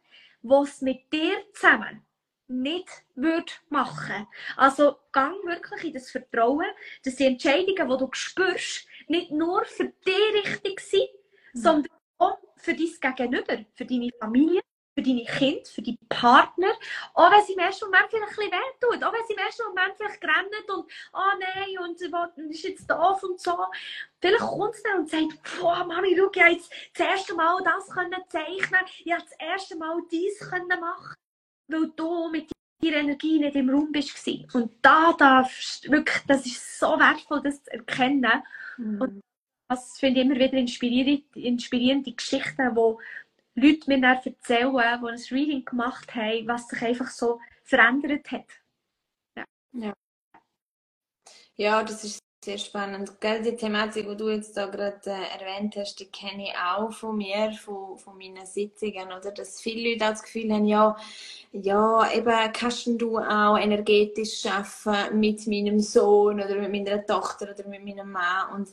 Speaker 1: was mit dir zusammen nicht würde machen. Also gang wirklich in das Vertrauen, dass die Entscheidungen, die du spürst, nicht nur für dich richtig sind, mhm. sondern auch für dein Gegenüber, für deine Familie, für deine Kinder, für deine Partner, auch wenn sie im ersten Moment vielleicht ein bisschen wehtut, auch wenn sie im ersten Moment vielleicht rennen und «Oh nein, und was ist jetzt doof» und so. Vielleicht kommt sie dann und sagt «Boah, Mami, schau, ich habe jetzt das erste Mal das können zeichnen, ich habe das erste Mal dies können machen, weil du mit deiner Energie nicht im Raum bist Und da darfst wirklich, das ist so wertvoll, das zu erkennen. Mhm. Und das finde ich immer wieder inspirierend, inspirierende Geschichten, die Leute mir dann erzählen, die ein Reading gemacht haben, was sich einfach so verändert hat.
Speaker 2: Ja, ja. ja das ist sehr spannend. Gell, die Thematik, die du jetzt da gerade äh, erwähnt hast, die kenne ich auch von mir, von, von meinen Sitzungen, oder? Dass viele Leute auch das Gefühl haben, ja, ja, eben kannst du auch energetisch arbeiten mit meinem Sohn oder mit meiner Tochter oder mit meinem Mann. Und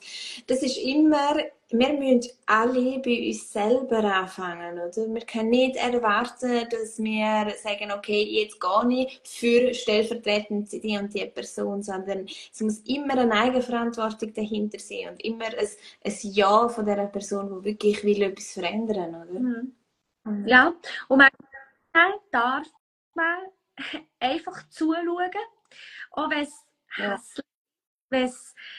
Speaker 2: das ist immer wir müssen alle bei uns selber anfangen, oder? Wir können nicht erwarten, dass wir sagen, okay, jetzt gehe ich für stellvertretend die und die Person, sondern es muss immer eine Eigenverantwortung dahinter sein und immer ein, ein Ja von der Person, die wirklich will etwas verändern, oder? Mhm.
Speaker 1: mhm. Ja, und man darf man einfach zuschauen, auch wenn es ja. hässlich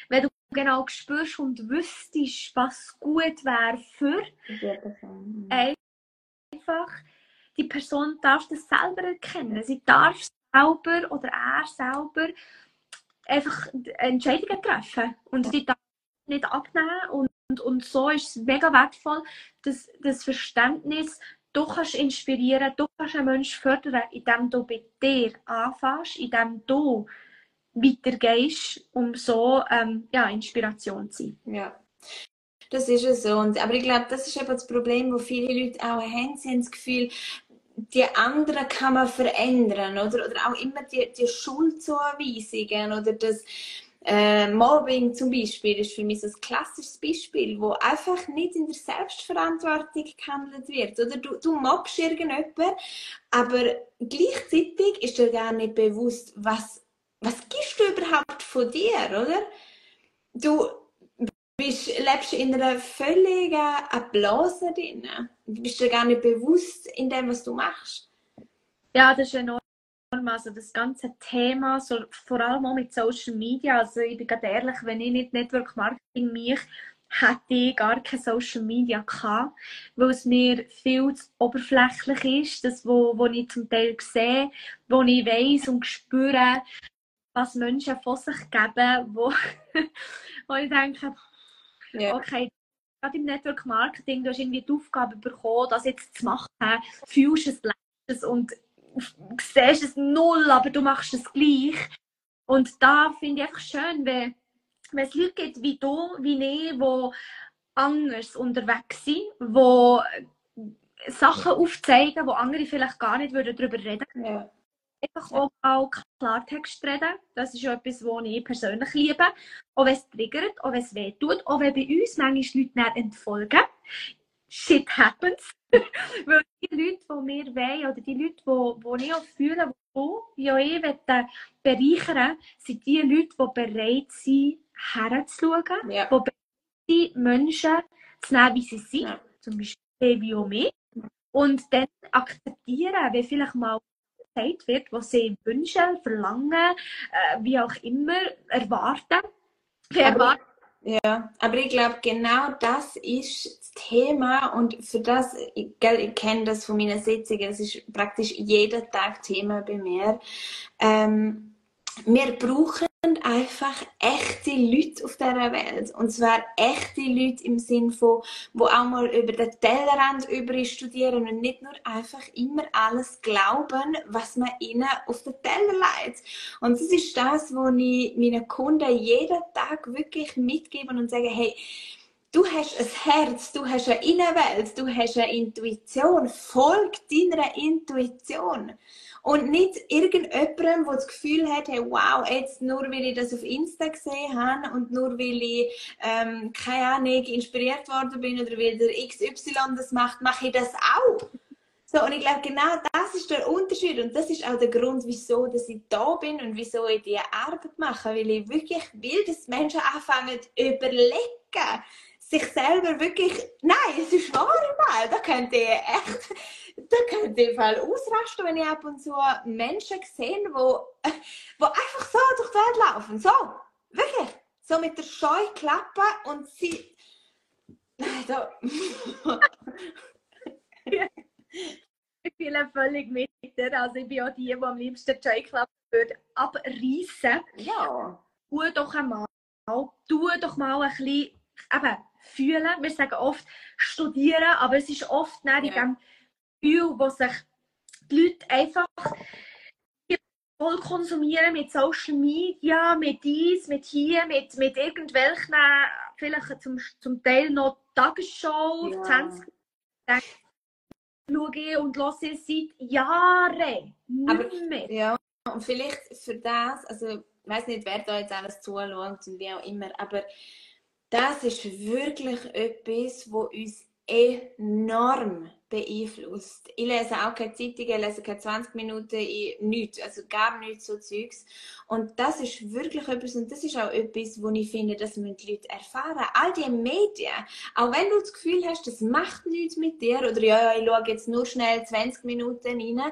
Speaker 1: wenn du genau spürst und wüsstest, was gut wäre für, mhm. einfach, die Person darf das selber erkennen. Sie darf selber oder er selber einfach Entscheidungen treffen. Und die darf nicht abnehmen. Und, und, und so ist es mega wertvoll, dass das Verständnis, du kannst inspirieren, du kannst einen Menschen fördern, indem du bei dir anfängst, indem du weitergehst, um so ähm, ja, Inspiration zu sein.
Speaker 2: Ja. Das ist es so. Und, aber ich glaube, das ist eben das Problem, wo viele Leute auch haben. Sie haben das Gefühl, die anderen kann man verändern. Oder, oder auch immer die, die Schuldzuweisungen oder das äh, Mobbing zum Beispiel ist für mich so ein klassisches Beispiel, wo einfach nicht in der Selbstverantwortung gehandelt wird. Oder du, du mobbst irgendjemanden, aber gleichzeitig ist dir gar nicht bewusst, was, was gibst du überhaupt von dir, oder? Du bist, lebst in einer völligen Blase drin. Du bist dir gar nicht bewusst in dem, was du machst.
Speaker 1: Ja, das ist enorm. Also das ganze Thema, so, vor allem auch mit Social Media. Also ich bin ganz ehrlich, wenn ich nicht Network Marketing mich hätte ich gar kein Social Media gehabt, weil es mir viel zu oberflächlich ist, das, wo, wo ich zum Teil sehe, wo ich weiß und spüre, was Menschen von sich geben, wo, wo ich denke, yeah. okay, gerade im Network Marketing, du hast irgendwie die Aufgabe bekommen, das jetzt zu machen, fühlst es, lässt es und siehst es null, aber du machst es gleich. Und da finde ich einfach schön, wenn, wenn es Leute gibt wie du, wie ich, die anders unterwegs sind, die Sachen aufzeigen, wo andere vielleicht gar nicht darüber reden würden. Ja einfach auch, auch Klartext reden. Das ist etwas, was ich persönlich liebe. Auch wenn es triggert, auch wenn es weh tut, auch wenn bei uns manchmal Leute nicht entfolgen. Shit happens. Weil die Leute, die wir wollen, oder die Leute, die, die ich auch fühle, die ja ich bereichern sind die Leute, die bereit sind, herzuschauen, ja. die bereit sind, Menschen zu nehmen, wie sie sind. Ja. Zum Beispiel wie auch mich. Und dann akzeptieren, wie vielleicht mal gesagt wird, was sie wünschen, verlangen, äh, wie auch immer, erwarten.
Speaker 2: Ja, aber ich glaube, genau das ist das Thema und für das, ich, ich kenne das von meinen Sitzungen, es ist praktisch jeden Tag Thema bei mir. Ähm, wir brauchen einfach echte Leute auf dieser Welt. Und zwar echte Leute im Sinn von, wo auch mal über den Tellerrand über studieren und nicht nur einfach immer alles glauben, was man ihnen auf den Teller leitet. Und das ist das, was ich meinen Kunden jeden Tag wirklich mitgebe und sage, hey, Du hast ein Herz, du hast eine Innenwelt, du hast eine Intuition. Folg deiner Intuition. Und nicht irgendjemandem, der das Gefühl hat, hey, wow, jetzt nur weil ich das auf Insta gesehen habe und nur weil ich, ähm, keine Ahnung, inspiriert worden bin oder weil der XY das macht, mache ich das auch. So, und ich glaube, genau das ist der Unterschied und das ist auch der Grund, wieso dass ich da bin und wieso ich diese Arbeit mache, weil ich wirklich will, dass Menschen anfangen zu überlegen, sich selber wirklich, nein, es ist wahr mal, da könnte ich echt, da könnte ich Fall ausrasten, wenn ich ab und zu Menschen sehe, wo, wo einfach so durch die Welt laufen, so, wirklich, so mit der Scheuklappe und sie, nein, da,
Speaker 1: ich fühle völlig mit also ich bin auch die, die am liebsten die Scheuklappe würde. Abreißen.
Speaker 2: Ja.
Speaker 1: Tu doch einmal, tu doch mal ein bisschen, eben, fühlen. Wir sagen oft studieren, aber es ist oft nicht in dem Gefühl, wo sich die Leute einfach voll konsumieren mit Social Media, mit dies, mit hier, mit, mit irgendwelchen, vielleicht zum, zum Teil noch Tagesschau, ja. 20 schaue und höre seit Jahren nicht mehr.
Speaker 2: Ja, und vielleicht für das, also ich weiß nicht, wer da jetzt alles zuschaut und wie auch immer, aber das ist wirklich etwas, was uns enorm beeinflusst. Ich lese auch keine Zeitungen, lese keine 20 Minuten, nichts, also gar nichts so Zeugs. Und das ist wirklich etwas, und das ist auch etwas, wo ich finde, dass man die Leute erfahren. All die Medien, auch wenn du das Gefühl hast, das macht nichts mit dir, oder ja, ich schaue jetzt nur schnell 20 Minuten rein,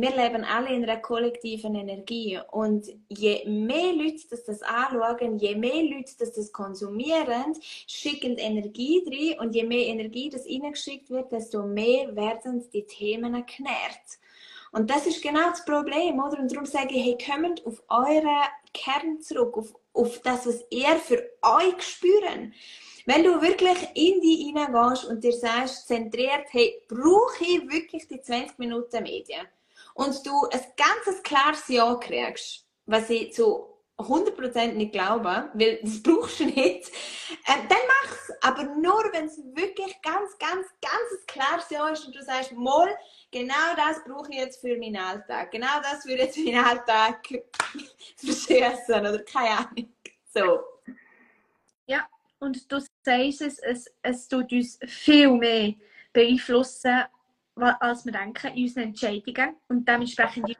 Speaker 2: wir leben alle in einer kollektiven Energie und je mehr Leute das, das anschauen, je mehr Leute das, das konsumieren, schicken Energie drin und je mehr Energie das reingeschickt wird, desto mehr werden die Themen genährt. Und das ist genau das Problem, oder? Und darum sage ich, hey, kommt auf euren Kern zurück, auf, auf das, was ihr für euch spüren. Wenn du wirklich in die hineingehst und dir sagst, zentriert, hey, brauche ich wirklich die 20 Minuten Medien? Und du ein ganzes klares Ja kriegst, was ich zu 100% nicht glaube, weil das brauchst du nicht, ähm, dann mach's. Aber nur, wenn es wirklich ganz, ganz, ganz klares Ja ist und du sagst, mal, genau das brauche ich jetzt für meinen Alltag. Genau das würde jetzt meinen Alltag verschießen oder keine Ahnung. So.
Speaker 1: Ja, und du sagst es, es, es tut uns viel mehr beeinflussen, als wir denken, in unseren Entscheidungen und dementsprechend,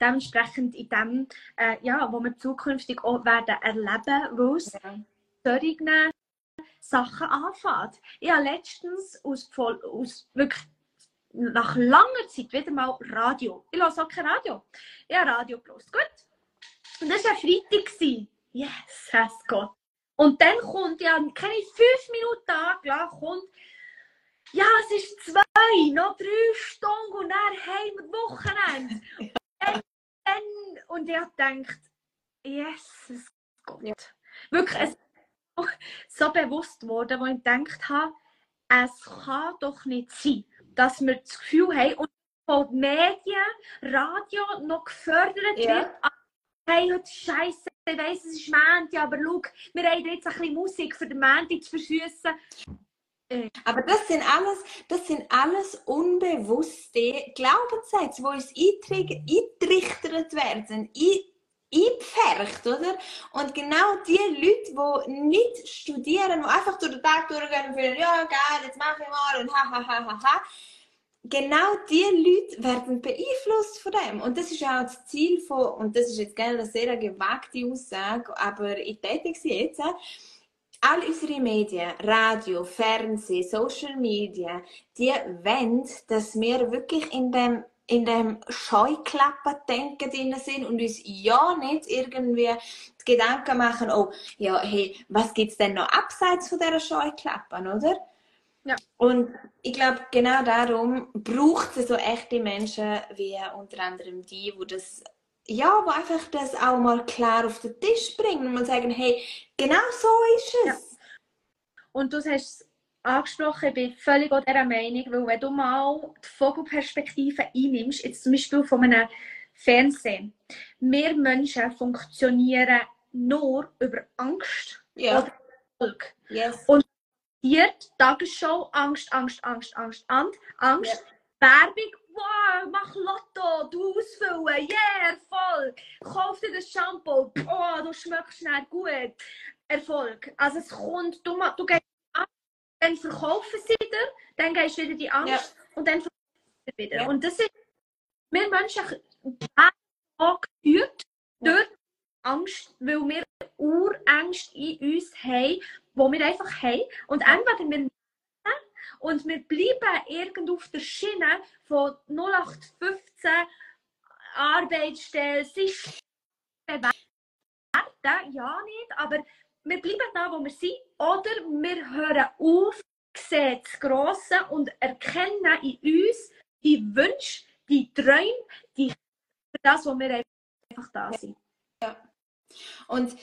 Speaker 1: dementsprechend in dem, äh, ja, wo wir zukünftig auch werden erleben, wo es solche Sachen anfängt. Ich habe letztens aus, aus wirklich nach langer Zeit wieder mal Radio. Ich höre auch kein Radio. Ich habe Radio gehört. Gut. Und das war Freitag. Yes, Gott. Und dann kommt ja, keine fünf Minuten angelassen, kommt, ja, es ist zwei, noch drei Stunden und dann haben wir Wochenende. dann, dann, und ich habe gedacht, Jesus Gott. Ja. Wirklich, es ist so bewusst geworden, wo ich gedacht habe, es kann doch nicht sein, dass wir das Gefühl haben, und von Medien, Radio noch gefördert ja. wird, hey, heute Scheiße, ich weiss, es ist Mänti, aber schau, wir haben jetzt ein bisschen Musik für den Mänti zu verschiessen.
Speaker 2: Aber das sind alles, das sind alles unbewusste Glaubenssätze, die uns eintrichtert werden, eingepfercht, oder? Und genau die Leute, die nicht studieren, die einfach durch den Tag durchgehen und fühlen, ja, geil, jetzt mache ich mal und ha, ha, ha, ha, ha genau diese Leute werden beeinflusst von dem. Und das ist auch das Ziel von, und das ist jetzt gerne eine sehr gewagte Aussage, aber ich tätige sie jetzt. All unsere Medien, Radio, Fernsehen, Social Media, die wollen, dass wir wirklich in dem in dem Scheuklappen-Denken drin sind und uns ja nicht irgendwie die Gedanken machen, oh, ja, hey, was gibt es denn noch abseits von dieser Scheuklappen, oder? Ja. Und ich glaube, genau darum braucht es so echte Menschen wie unter anderem die, wo das ja, wo einfach das auch mal klar auf den Tisch bringen und mal sagen, hey, genau so ist es. Ja.
Speaker 1: Und du hast es angesprochen, ich bin völlig dieser Meinung, weil wenn du mal die Vogelperspektive einnimmst, jetzt zum Beispiel von einem Fernsehen, wir Menschen funktionieren nur über Angst ja. oder Erfolg. Yes. Und passiert, Tagesschau, Angst, Angst, Angst, Angst, Angst, Angst, ja. Werbung, wow, mach Lotto, du ausfüllen, yeah, Erfolg, kauf dir das Shampoo, oh, du schmeckst schnell gut, Erfolg. Also es kommt, du, du gehst an, dann verkaufen sie dir, dann gehst du wieder die Angst ja. und dann verkaufen sie wieder. Ja. Und das ist, wir Menschen haben geführt durch Angst, weil wir Urängste in uns haben, wo wir einfach haben. Und entweder wir und wir bleiben irgendwo auf der Schiene von 0815 Arbeitsstelle, sich bewerten, ja nicht, aber wir bleiben da, wo wir sind, oder wir hören auf, sehen das Grosse und erkennen in uns die Wünsche, die Träume, die für das, wo wir einfach da sind.
Speaker 2: Ja. Und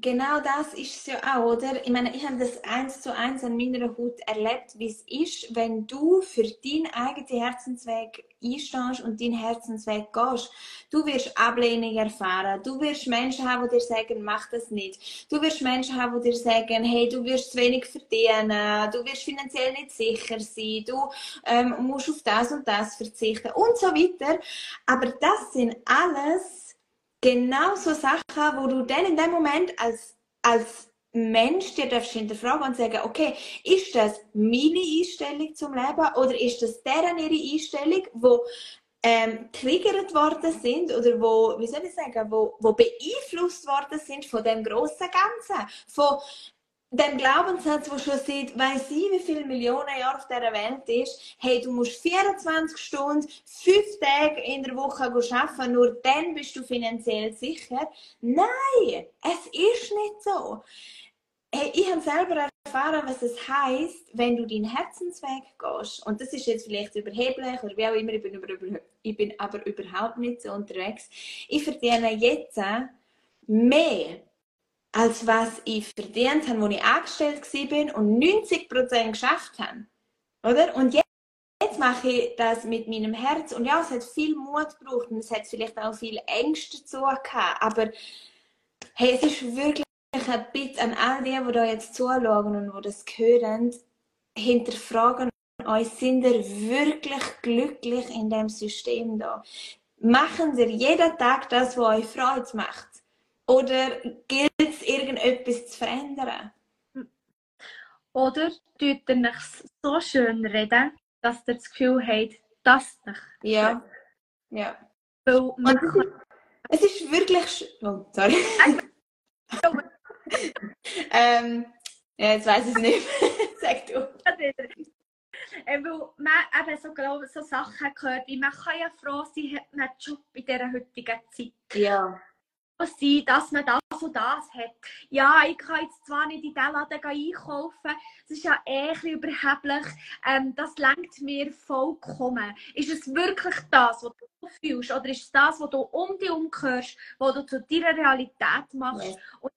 Speaker 2: Genau das ist es ja auch, oder? Ich meine, ich habe das eins zu eins an meiner Haut erlebt, wie es ist, wenn du für deinen eigenen Herzensweg einstehst und deinen Herzensweg gehst. Du wirst Ablehnung erfahren. Du wirst Menschen haben, die dir sagen, mach das nicht. Du wirst Menschen haben, die dir sagen, hey, du wirst zu wenig verdienen. Du wirst finanziell nicht sicher sein. Du ähm, musst auf das und das verzichten und so weiter. Aber das sind alles genau so Sachen, wo du dann in dem Moment als, als Mensch dir darfst hinterfragen und sagen, okay, ist das meine Einstellung zum Leben oder ist das deren ihre Einstellung, wo ähm, triggert worden sind oder wo, wie soll ich sagen, wo, wo beeinflusst worden sind von dem großen Ganzen, von dem Glaubenssatz, der schon seit, weiß ich, wie viele Millionen Jahre auf dieser Welt ist, hey, du musst 24 Stunden, 5 Tage in der Woche arbeiten, nur dann bist du finanziell sicher. Nein, es ist nicht so. Hey, ich habe selber erfahren, was es heißt, wenn du deinen Herzensweg gehst. Und das ist jetzt vielleicht überheblich oder wie auch immer, ich bin, über, ich bin aber überhaupt nicht so unterwegs. Ich verdiene jetzt mehr als was ich verdient habe, als ich angestellt war und 90% geschafft habe. Oder? Und jetzt, jetzt mache ich das mit meinem Herz. Und ja, es hat viel Mut gebraucht und es hat vielleicht auch viel Ängste dazu gehabt. Aber hey, es ist wirklich ein Bitte an all die, die da jetzt zuschauen und die das hören, hinterfragen euch, sind ihr wirklich glücklich in dem System da? Machen ihr jeden Tag das, was euch Freude macht? Oder gilt irgendetwas zu verändern?
Speaker 1: Oder tut ihr nicht so schön reden, dass ihr das Gefühl habt, dass nicht.
Speaker 2: Ja. Ja. Weil man es ist wirklich. Oh, sorry. ähm, ja, jetzt weiß ich es nicht. Sag du.
Speaker 1: Äh, weil man eben so, glaub, so Sachen gehört, wie man kann ja froh sein, hat man einen Job in dieser heutigen Zeit.
Speaker 2: Ja
Speaker 1: sein, dass man das und das hat. Ja, ich kann jetzt zwar nicht in diesen Laden einkaufen, das ist ja eh ein überheblich, ähm, das lenkt mir vollkommen. Ist es wirklich das, was du fühlst, oder ist es das, was du um dich herum hörst, was du zu deiner Realität machst ja. und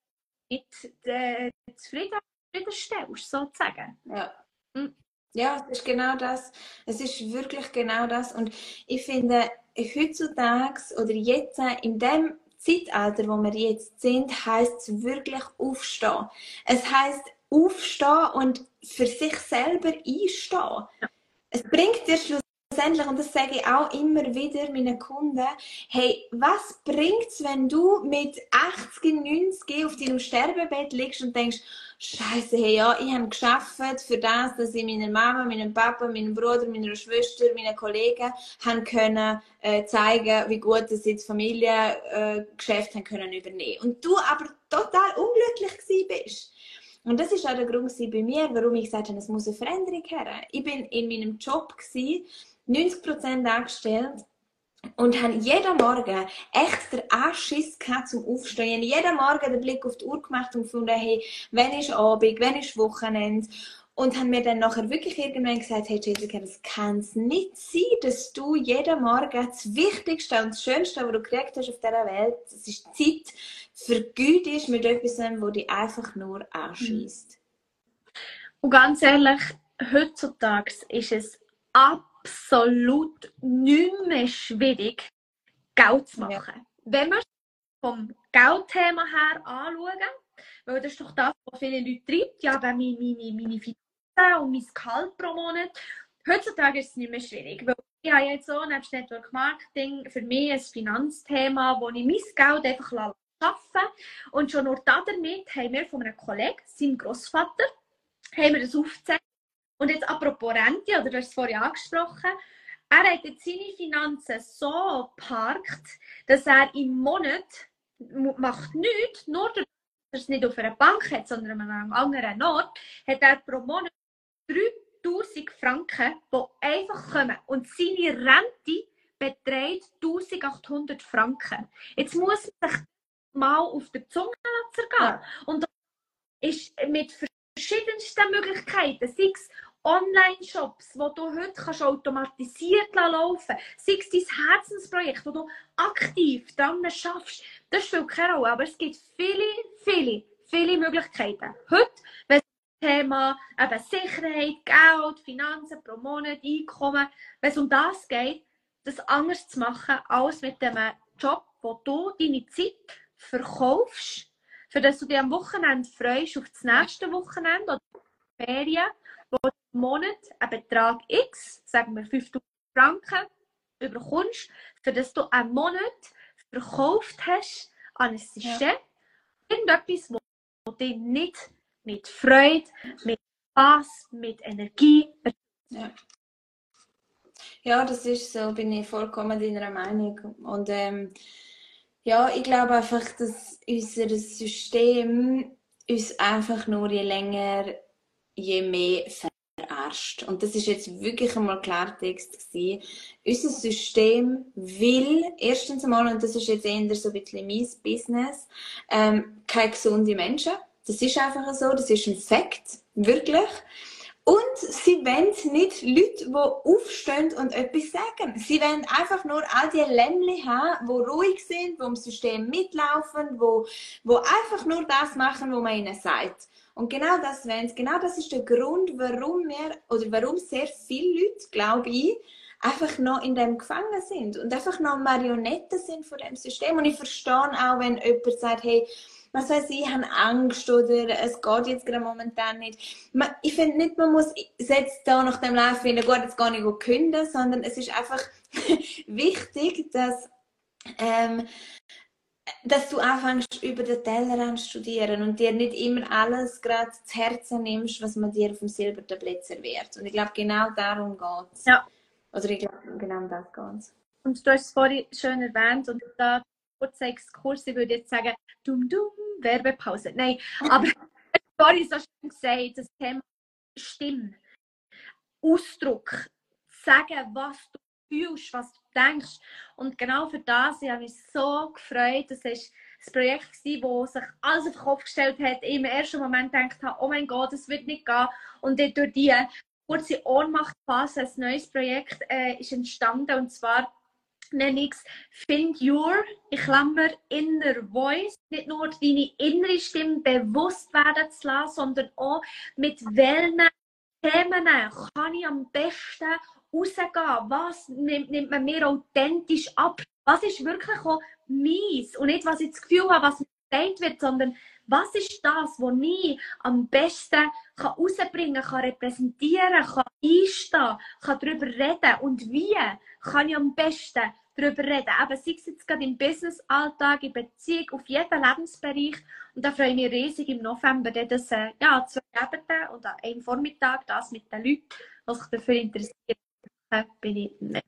Speaker 1: mit äh, zufrieden, zufriedenstellst, sozusagen?
Speaker 2: Ja. Hm. Ja, es ist genau das. Es ist wirklich genau das. Und ich finde, heutzutage oder jetzt in dem Zeitalter, wo wir jetzt sind, heißt es wirklich aufstehen. Es heißt aufstehen und für sich selber einstehen. Ja. Es bringt dir schlussendlich, und das sage ich auch immer wieder meinen Kunden, hey, was bringt es, wenn du mit 80, 90 auf deinem Sterbebett liegst und denkst, Scheiße, hey, ja, ich habe geschafft für das, dass ich meiner Mama, meinem Papa, meinem Bruder, meiner Schwester, meinen Kollegen haben können äh, zeigen, wie gut dass sie das Familiengeschäft äh, haben können übernehmen. Und du aber total unglücklich gewesen bist. Und das ist auch der Grund bei mir, warum ich gesagt habe, es muss eine Veränderung her. Ich bin in meinem Job gewesen, 90% angestellt und haben jeden Morgen echt den Anschiss gehabt zum Aufstehen. Jeden Morgen den Blick auf die Uhr gemacht und gefunden, hey, wenn ist Abend, wenn ist Wochenende? Und haben mir dann nachher wirklich irgendwann gesagt, hey Jessica, das kann es nicht sein, dass du jeden Morgen das Wichtigste und das Schönste, was du gekriegt hast auf dieser Welt, das ist Zeit, vergütest mit etwas, wo dich einfach nur anschießt.
Speaker 1: Und ganz ehrlich, heutzutage ist es ab absolut nicht mehr schwierig, Geld zu machen. Ja. Wenn wir es vom Geldthema her anschauen, weil das ist doch das, was viele Leute treibt, ja, wenn meine, meine, meine Finanzen und mein Gehalt pro Monat, heutzutage ist es nicht mehr schwierig, weil ich habe jetzt so, nebst Network Marketing, für mich ein Finanzthema, wo ich mein Geld einfach arbeiten Und schon nur damit haben wir von einem Kollegen, seinem Großvater, haben wir das aufgezeigt, und jetzt apropos Rente, oder du hast es vorhin angesprochen, er hat jetzt seine Finanzen so geparkt, dass er im Monat macht nichts, nur dass er es nicht auf einer Bank hat, sondern an einem anderen Ort, hat er pro Monat 3000 Franken, die einfach kommen. Und seine Rente beträgt 1800 Franken. Jetzt muss er sich mal auf der Zunge lassen gehen. Ja. Und das ist mit verschiedensten Möglichkeiten, sei es Online-Shops, wo du heute kannst automatisiert laufen kannst, sei es dein Herzensprojekt, wo du aktiv dran schaffst, das spielt keine Rolle, aber es gibt viele, viele, viele Möglichkeiten. Heute, wenn es um Thema eben Sicherheit, Geld, Finanzen pro Monat, Einkommen, wenn es um das geht, das anders zu machen, als mit dem Job, wo du deine Zeit verkaufst, für das du dich am Wochenende freust auf das nächste Wochenende oder Ferien, wo du im Monat einen Betrag X, sagen wir 5000 Franken, überkommst, für das du einen Monat verkauft hast an ein System. Ja. Irgendetwas, das dich nicht mit Freude, mit Spaß, mit Energie.
Speaker 2: Ja. ja, das ist so, bin ich vollkommen deiner Meinung. Und ähm, ja, ich glaube einfach, dass unser System uns einfach nur je länger, je mehr verarscht. Und das ist jetzt wirklich einmal Klartext gewesen. Unser System will erstens einmal, und das ist jetzt eher so ein bisschen mein Business, ähm, keine gesunden Menschen. Das ist einfach so, das ist ein Fakt, wirklich. Und sie wollen nicht Leute, die aufstehen und etwas sagen. Sie wollen einfach nur all die Lämmchen haben, die ruhig sind, die im System mitlaufen, die, die einfach nur das machen, was man ihnen sagt. Und genau das sie. Genau das ist der Grund, warum wir, oder warum sehr viele Leute, glaube ich, einfach noch in dem gefangen sind und einfach noch Marionetten sind von dem System. Und ich verstehe auch, wenn jemand sagt, hey, was weiß ich, haben Angst oder es geht jetzt gerade momentan nicht. Ich finde nicht, man muss jetzt da nach dem Lauf finden, gut, jetzt gar nicht künden, sondern es ist einfach wichtig, dass, ähm, dass du anfängst, über den Tellerrand zu studieren und dir nicht immer alles gerade zu Herzen nimmst, was man dir auf dem Silbertablett serviert. Und ich glaube, genau darum geht es. Ja. Oder ich glaube, genau das geht es.
Speaker 1: Und du hast es vorhin schön erwähnt und da kurzer Exkurs, ich würde jetzt sagen, dumm, dumm, Werbepause. Nein, aber vorhin so schön gesagt, das Thema Stimme, Ausdruck, sagen, was du fühlst, was du denkst. Und genau für das ich habe mich so gefreut. Das war das Projekt, das sich alles auf den Kopf gestellt hat. Ich im ersten Moment gedacht habe, oh mein Gott, das wird nicht gehen. Und dann durch die kurze Ohnmachtphase ein neues Projekt äh, ist entstanden. Und zwar nenne ich es Find Your, ich Klammer, Inner Voice. Nicht nur deine innere Stimme bewusst werden zu lassen, sondern auch mit welchen Themen kann ich am besten rausgehen? Was nimmt, nimmt man mir authentisch ab? Was ist wirklich auch meins? Und nicht, was ich das Gefühl habe, was mir gesagt wird, sondern was ist das, was ich am besten kann rausbringen kann, repräsentieren kann, einstehen kann, darüber reden und wie kann ich am besten darüber reden. Eben, sei es jetzt gerade im Business-Alltag, in Beziehung, auf jeden Lebensbereich. Und da freue ich mich riesig im November, das äh, ja, zwei Abende und an einem Vormittag das mit den Leuten, die sich dafür interessieren, nicht.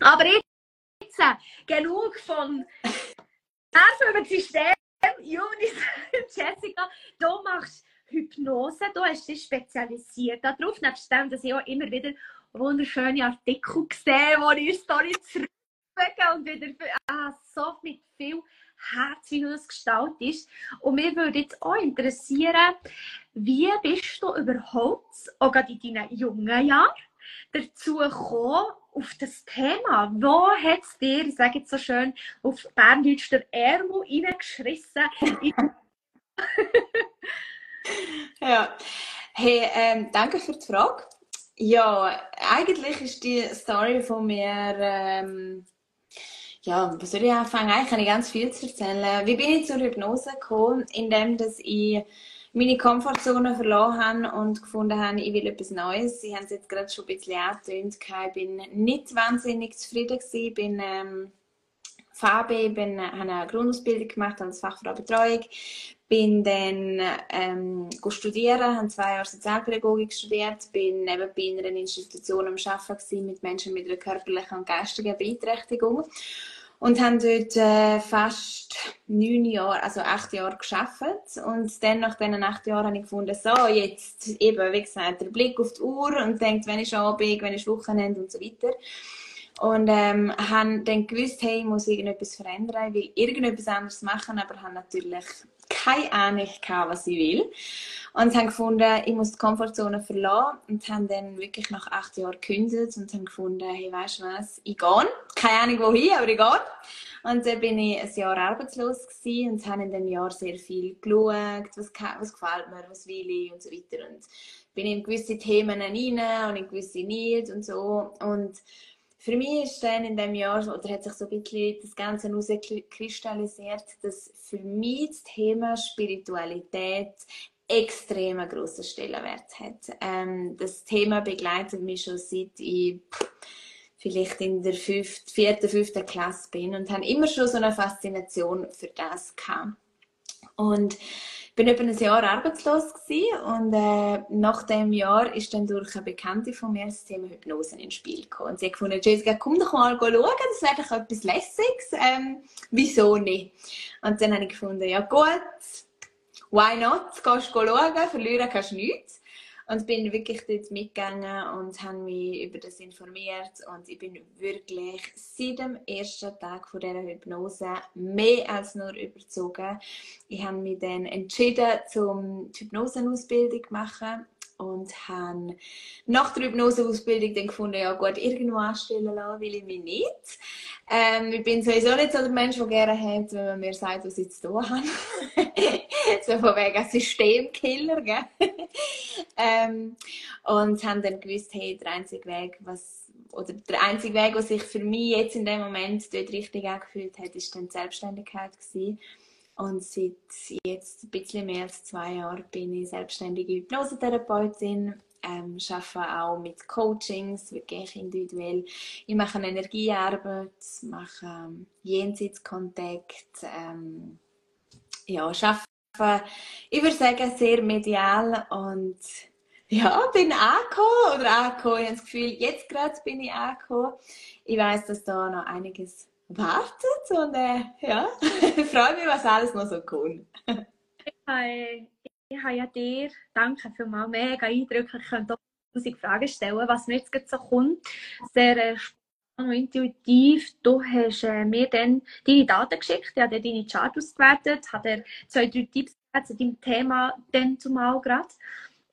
Speaker 1: Aber jetzt äh, genug von Nerven über das System. Junis, Jessica, du machst Hypnose, du hast dich spezialisiert darauf, nebst dem, dass ich auch immer wieder wunderschöne Artikel sehe, wo ich Story zurück und wieder ah, so mit viel Herz, wie du das gestaltest. Und mir würde jetzt auch interessieren, wie bist du überhaupt, auch gerade in deinen jungen Jahren, dazu gekommen, auf das Thema? Wo hat es dir, ich sage jetzt so schön, auf Berndeutsch der Ärmel reingeschrissen?
Speaker 2: ja, hey, ähm, danke für die Frage. Ja, eigentlich ist die Story von mir ähm, ja, was soll ich anfangen? Eigentlich kann ich ganz viel zu erzählen. Wie bin ich zur Hypnose gekommen? Indem, dass ich meine Komfortzone verloren habe und gefunden habe, ich will etwas Neues. Sie haben es jetzt gerade schon ein bisschen angetönt. Ich bin nicht wahnsinnig zufrieden gewesen. Ich bin ähm, Fabi, bin, habe eine Grundausbildung gemacht als Fachfrau Betreuung, bin dann ähm, studieren, habe zwei Jahre Sozialpädagogik studiert, bin nebenbei in einer Institution am Arbeiten mit Menschen mit einer körperlichen und geistigen Beeinträchtigung und haben dort äh, fast neun Jahre, also acht Jahre geschafft. Und dann nach diesen acht Jahren habe ich gefunden, so jetzt eben, wie gesagt, der Blick auf die Uhr und denkt, wenn ich Abend, wenn ich Wochenende und so weiter. Und ähm, haben dann gewusst, hey, ich muss irgendetwas verändern, ich will irgendetwas anderes machen, aber haben natürlich keine Ahnung gehabt, was ich will. Und haben gefunden, ich muss die Komfortzone verlassen und haben dann wirklich nach acht Jahren gekündigt und haben gefunden, hey, weißt du was, ich gehe. Keine Ahnung wohin, aber ich gehe. Und dann bin ich ein Jahr arbeitslos gewesen und habe in dem Jahr sehr viel geschaut, was, was gefällt mir, was will ich und so weiter. Und bin in gewisse Themen rein und in gewisse nicht und so. Und für mich ist dann in dem Jahr, oder hat sich so ein bisschen das Ganze herauskristallisiert, dass für mich das Thema Spiritualität extrem einen grossen Stellenwert hat. Ähm, das Thema begleitet mich schon seit ich vielleicht in der fünften, vierten, fünften Klasse bin und habe immer schon so eine Faszination für das gehabt. Und bin etwa ein Jahr arbeitslos gewesen und äh, nach dem Jahr ist dann durch eine Bekannte von mir das Thema Hypnose ins Spiel gekommen. Und sie hat gefunden, Jessica, komm doch mal schauen, das wäre doch etwas Lässiges. Ähm, wieso nicht? Und dann habe ich gefunden, ja gut, why not? Gehst du schauen, verlieren kannst du nichts. Und bin wirklich dort mitgegangen und habe mich über das informiert. Und ich bin wirklich seit dem ersten Tag von dieser Hypnose mehr als nur überzogen. Ich habe mich dann entschieden, zum die Hypnosenausbildung zu machen und habe nach der Hypnoseausbildung dann gefunden, ja gut, irgendwo anstellen lassen will ich mich nicht. Ähm, ich bin sowieso nicht so der Mensch, der gerne hat, wenn man mir sagt, was ich zu tun habe. so von wegen Systemkiller, gell? ähm, und haben dann gewusst, hey, der einzige Weg, was, oder der einzige Weg, was sich für mich jetzt in dem Moment dort richtig angefühlt hat, ist dann die Selbstständigkeit gewesen. Und seit jetzt ein bisschen mehr als zwei Jahren bin ich selbstständige Hypnosetherapeutin, ähm, arbeite auch mit Coachings, wirklich individuell. Ich mache Energiearbeit, mache ähm, Jenseitskontakt, ähm, ja, arbeite, ich würde sagen, sehr medial und ja, bin angekommen oder angekommen. Ich habe das Gefühl, jetzt gerade bin ich angekommen. Ich weiß, dass da noch einiges wartet und äh, ja, ich freue mich, was alles noch so kommt.
Speaker 1: ich, habe, ich habe ja dir, danke vielmals, mega eindrücklich, ich könnte auch tausend Fragen stellen, was mir jetzt so kommt. Sehr äh, spannend und intuitiv. Du hast äh, mir dann deine Daten geschickt, ich habe deine Chart ausgewertet, habe dir zwei, drei Tipps zu deinem Thema dann zumal gerade.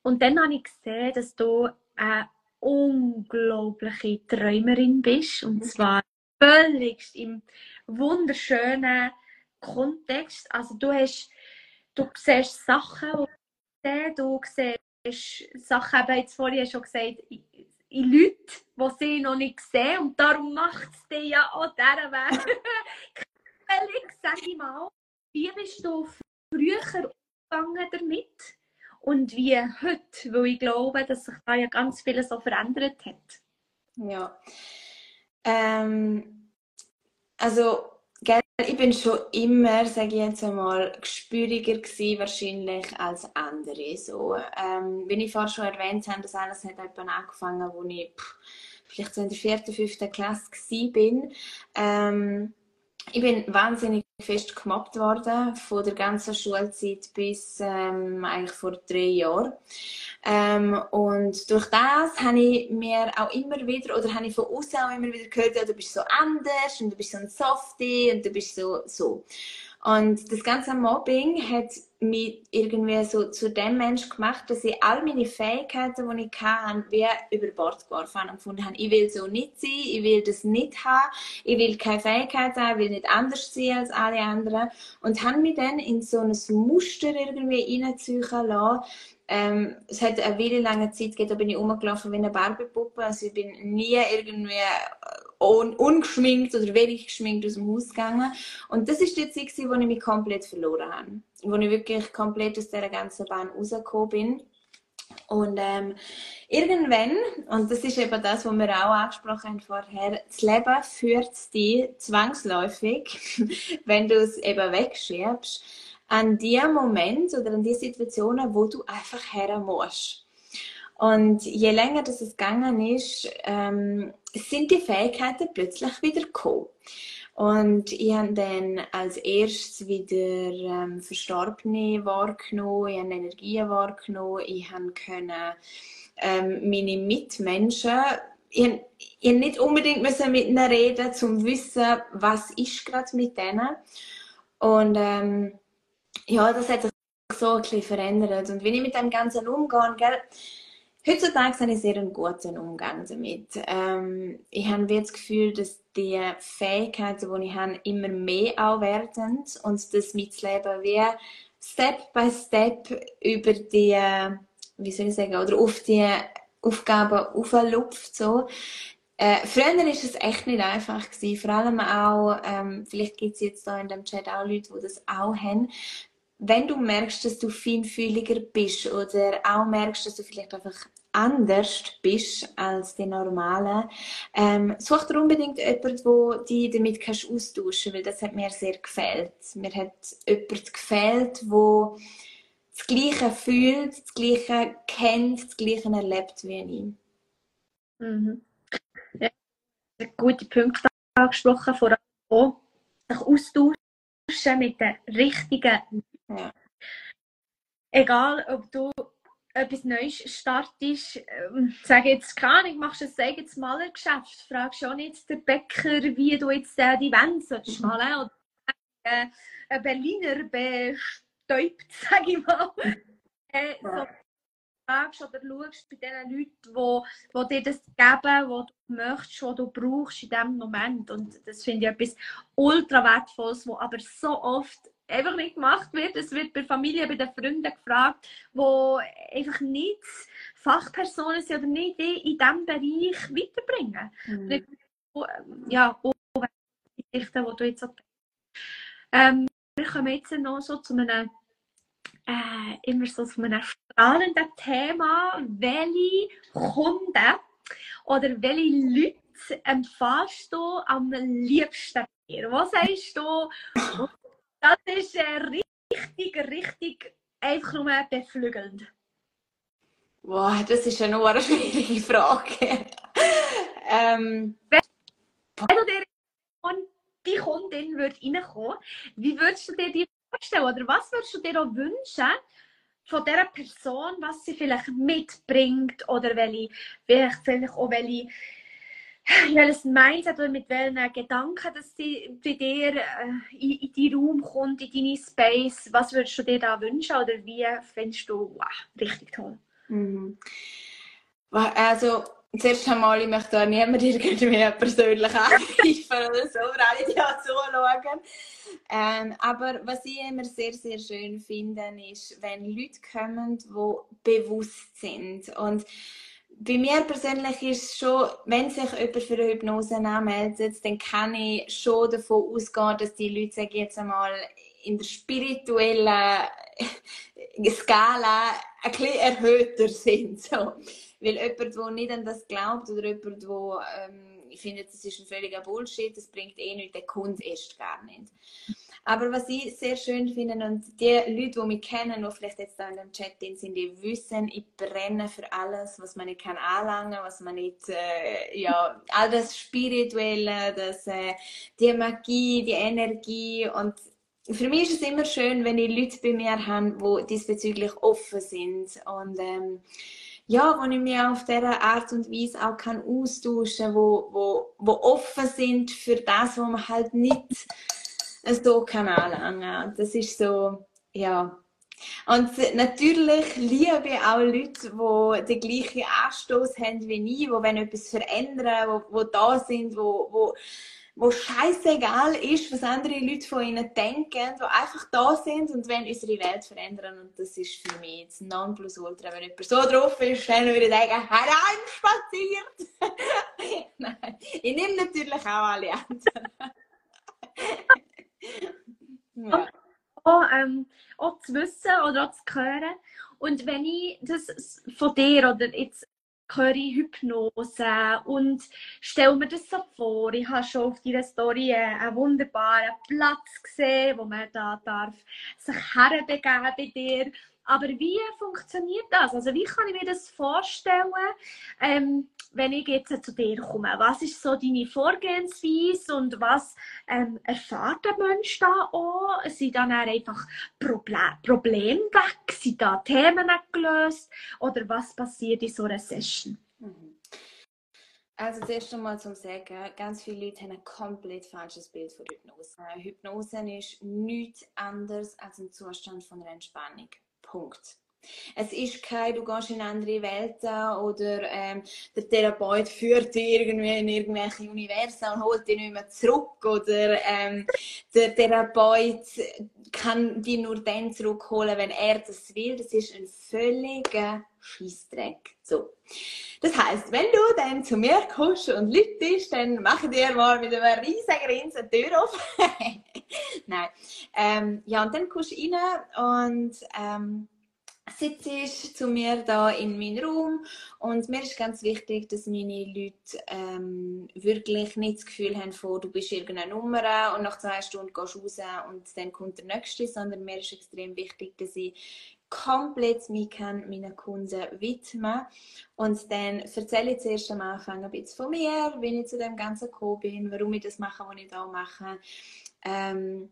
Speaker 1: Und dann habe ich gesehen, dass du eine unglaubliche Träumerin bist. Und zwar völlig im wunderschönen Kontext. Also du hast, du siehst Sachen, die du siehst Sachen, eben jetzt vorhin schon gesagt, in Leute, die sie noch nicht sehen und darum macht es dich ja auch dieser Weg. völlig, sag ich mal, wie bist du früher umgegangen damit und wie heute, weil ich glaube, dass sich da ja ganz vieles so verändert hat.
Speaker 2: Ja, ähm, also, gell, ich bin schon immer, sage ich jetzt einmal, gespüriger gewesen, wahrscheinlich als andere. So, ähm, wie ich vorhin schon erwähnt habe, das alles hat etwa angefangen, als ich pff, vielleicht so in der vierten, fünften Klasse war. Ähm, ich bin wahnsinnig fest gemobbt worden, von der ganzen Schulzeit bis ähm, eigentlich vor drei Jahren. Ähm, und durch das habe ich mir auch immer wieder, oder habe ich von außen auch immer wieder gehört, ja, du bist so anders und du bist so ein Softie und du bist so, so. Und das ganze Mobbing hat mich irgendwie so zu dem Mensch gemacht, dass ich all meine Fähigkeiten, die ich hatte, wie über Bord geworfen habe und gefunden habe, ich will so nicht sein, ich will das nicht haben, ich will keine Fähigkeiten haben, ich will nicht anders sein als alle anderen. Und habe mich dann in so ein Muster irgendwie reinziehen lassen, ähm, es hat eine wirklich lange Zeit gegeben, da bin ich rumgelaufen wie eine Barbie-Puppe. Also ich bin nie irgendwie un ungeschminkt oder wenig geschminkt aus dem Haus gegangen. Und das ist die Zeit, wo ich mich komplett verloren habe. Wo ich wirklich komplett aus dieser ganzen Bahn rausgekommen bin. Und ähm, irgendwann, und das ist eben das, was wir auch angesprochen haben vorher, das Leben führt dich zwangsläufig, wenn du es eben wegschiebst, an die Moment oder an die Situationen, wo du einfach her musst. Und je länger das es gegangen ist, ähm, sind die Fähigkeiten plötzlich wieder gekommen. Und ich habe dann als erstes wieder ähm, Verstorbene wahrgenommen, ich habe Energien wahrgenommen, ich habe können, ähm, meine Mitmenschen, ich, habe, ich nicht unbedingt müssen mit ihnen reden, um zu wissen, was ist gerade mit denen. Und ähm, ja, das hat sich so ein bisschen verändert. Und wenn ich mit dem Ganzen umgehe, gell, heutzutage habe ich sehr einen guten Umgang damit. Ähm, ich habe das Gefühl, dass die Fähigkeiten, die ich habe, immer mehr auch werden und dass mein Leben wie Step by Step über die, wie soll ich sagen, oder auf die Aufgaben auflupft, so. Äh, früher war es echt nicht einfach gewesen. Vor allem auch, ähm, vielleicht gibt es jetzt da in dem Chat auch Leute, die das auch haben wenn du merkst, dass du feinfühliger bist oder auch merkst, dass du vielleicht einfach anders bist als die normalen, ähm, such dir unbedingt jemanden, wo die damit kannst austauschen, weil das hat mir sehr gefällt. Mir hat jemand gefällt, wo das Gleiche fühlt, das Gleiche kennt, das Gleiche erlebt wie ich.
Speaker 1: Mhm. Ja, gute Punkte angesprochen, vor allem auch sich austauschen mit den richtigen ja. egal ob du etwas Neues startest, ähm, sag jetzt keine Ahnung, machst du ein eigenes Malergeschäft, fragst auch nicht den Bäcker, wie du jetzt äh, die Wände sollst malen oder äh, ein Berliner bestäubt, sag ich mal. Äh, so fragst oder schaust bei den Leuten, wo, wo dir das geben, was du möchtest, was du brauchst in diesem Moment. Und das finde ich etwas ultra wertvolles, was aber so oft einfach nicht gemacht wird. Es wird bei Familie, bei den Freunden gefragt, wo einfach nicht Fachpersonen sind oder nicht in diesem Bereich weiterbringen. Mhm. Ja, wo Geschichten, die du jetzt so ähm, Wir kommen jetzt noch so zu einem äh, immer so zu einem strahlenden Thema. Welche Kunden oder welche Leute empfährst du am liebsten? Was sagst du? Das ist äh, richtig, richtig einfach nur beflügelnd.
Speaker 2: Boah, das ist eine nur schwierige Frage. ähm,
Speaker 1: wenn, wenn du dir die Kundin würde reinkommen, wie würdest du dir die vorstellen? Oder was würdest du dir auch wünschen von dieser Person, was sie vielleicht mitbringt oder welche, vielleicht auch welche welches Mindset oder mit welchen Gedanken, dass sie bei dir äh, in, in deinen Raum kommt, in deine Space. Was würdest du dir da wünschen oder wie findest du wow, richtig toll?
Speaker 2: Mhm. Also, zuerst einmal, ich möchte da niemand irgendwie persönlich angreifen oder so, oder alle die auch zuschauen. Ähm, aber was ich immer sehr, sehr schön finde, ist, wenn Leute kommen, die bewusst sind. Und bei mir persönlich ist schon, wenn sich jemand für eine Hypnose anmeldet, dann kann ich schon davon ausgehen, dass die Leute, sage jetzt einmal, in der spirituellen Skala ein bisschen erhöhter sind. So. Weil jemand, der nicht an das glaubt oder jemand, der, ähm, ich finde, das ist ein völliger Bullshit, das bringt eh nichts, der kommt erst gar nicht. Aber was ich sehr schön finde und die Leute, die mich kennen, die vielleicht jetzt da in dem Chat sind, die wissen, ich brenne für alles, was man nicht kann anlangen, was man nicht, äh, ja, all das Spirituelle, das, äh, die Magie, die Energie. Und für mich ist es immer schön, wenn ich Leute bei mir habe, die diesbezüglich offen sind. Und ähm, ja, wo ich mich auf dieser Art und Weise auch kann austauschen kann, wo, wo, wo offen sind für das, was man halt nicht so kann anlangen. Das ist so, ja. Und natürlich liebe ich auch Leute, die den gleichen Anstoß haben wie ich, die wollen etwas verändern, die, die da sind, wo, wo, wo scheißegal ist, was andere Leute von ihnen denken, die einfach da sind und wollen unsere Welt verändern. Und das ist für mich jetzt Nonplusultra. Wenn jemand so drauf ist, dann würde ich sagen, hereinspaziert! Nein, ich nehme natürlich auch alle anderen.
Speaker 1: Ja. Auch, ähm, auch zu wissen oder auch zu hören. Und wenn ich das von dir oder jetzt höre ich Hypnose und stelle mir das so vor, ich habe schon auf deiner Story einen wunderbaren Platz gesehen, wo man da darf sich herbegeben bei dir. Aber wie funktioniert das? Also wie kann ich mir das vorstellen? Ähm, wenn ich jetzt zu dir komme, was ist so deine Vorgehensweise und was ähm, erfährt der Mensch da auch? Sind dann einfach Proble Probleme weg? Sind da Themen gelöst? Oder was passiert in so einer Session? Mhm.
Speaker 2: Also zuerst einmal zum Sagen, ganz viele Leute haben ein komplett falsches Bild von Hypnose. Hypnose ist nichts anderes als ein Zustand von Entspannung. Punkt. Es ist kein, du gehst in andere Welten oder ähm, der Therapeut führt dich irgendwie in irgendwelche Universen und holt dich nicht mehr zurück oder ähm, der Therapeut kann dich nur dann zurückholen, wenn er das will. Das ist ein völliger Scheißdreck. So. Das heißt, wenn du dann zu mir kommst und lütest, dann mach dir mal mit einem riesigen Grinsen die Tür auf. Nein. Ähm, ja, und dann kommst du rein und ähm, sitze zu mir da in meinem Raum und mir ist ganz wichtig, dass meine Leute ähm, wirklich nicht das Gefühl haben von, du bist irgendeine Nummer und nach zwei Stunden gehst du raus und dann kommt der Nächste, sondern mir ist extrem wichtig, dass ich komplett mich kann meinen Kunden widmen und dann erzähle ich zuerst am Anfang ein bisschen von mir, wie ich zu dem Ganzen gekommen bin, warum ich das mache, was ich da mache. Ähm,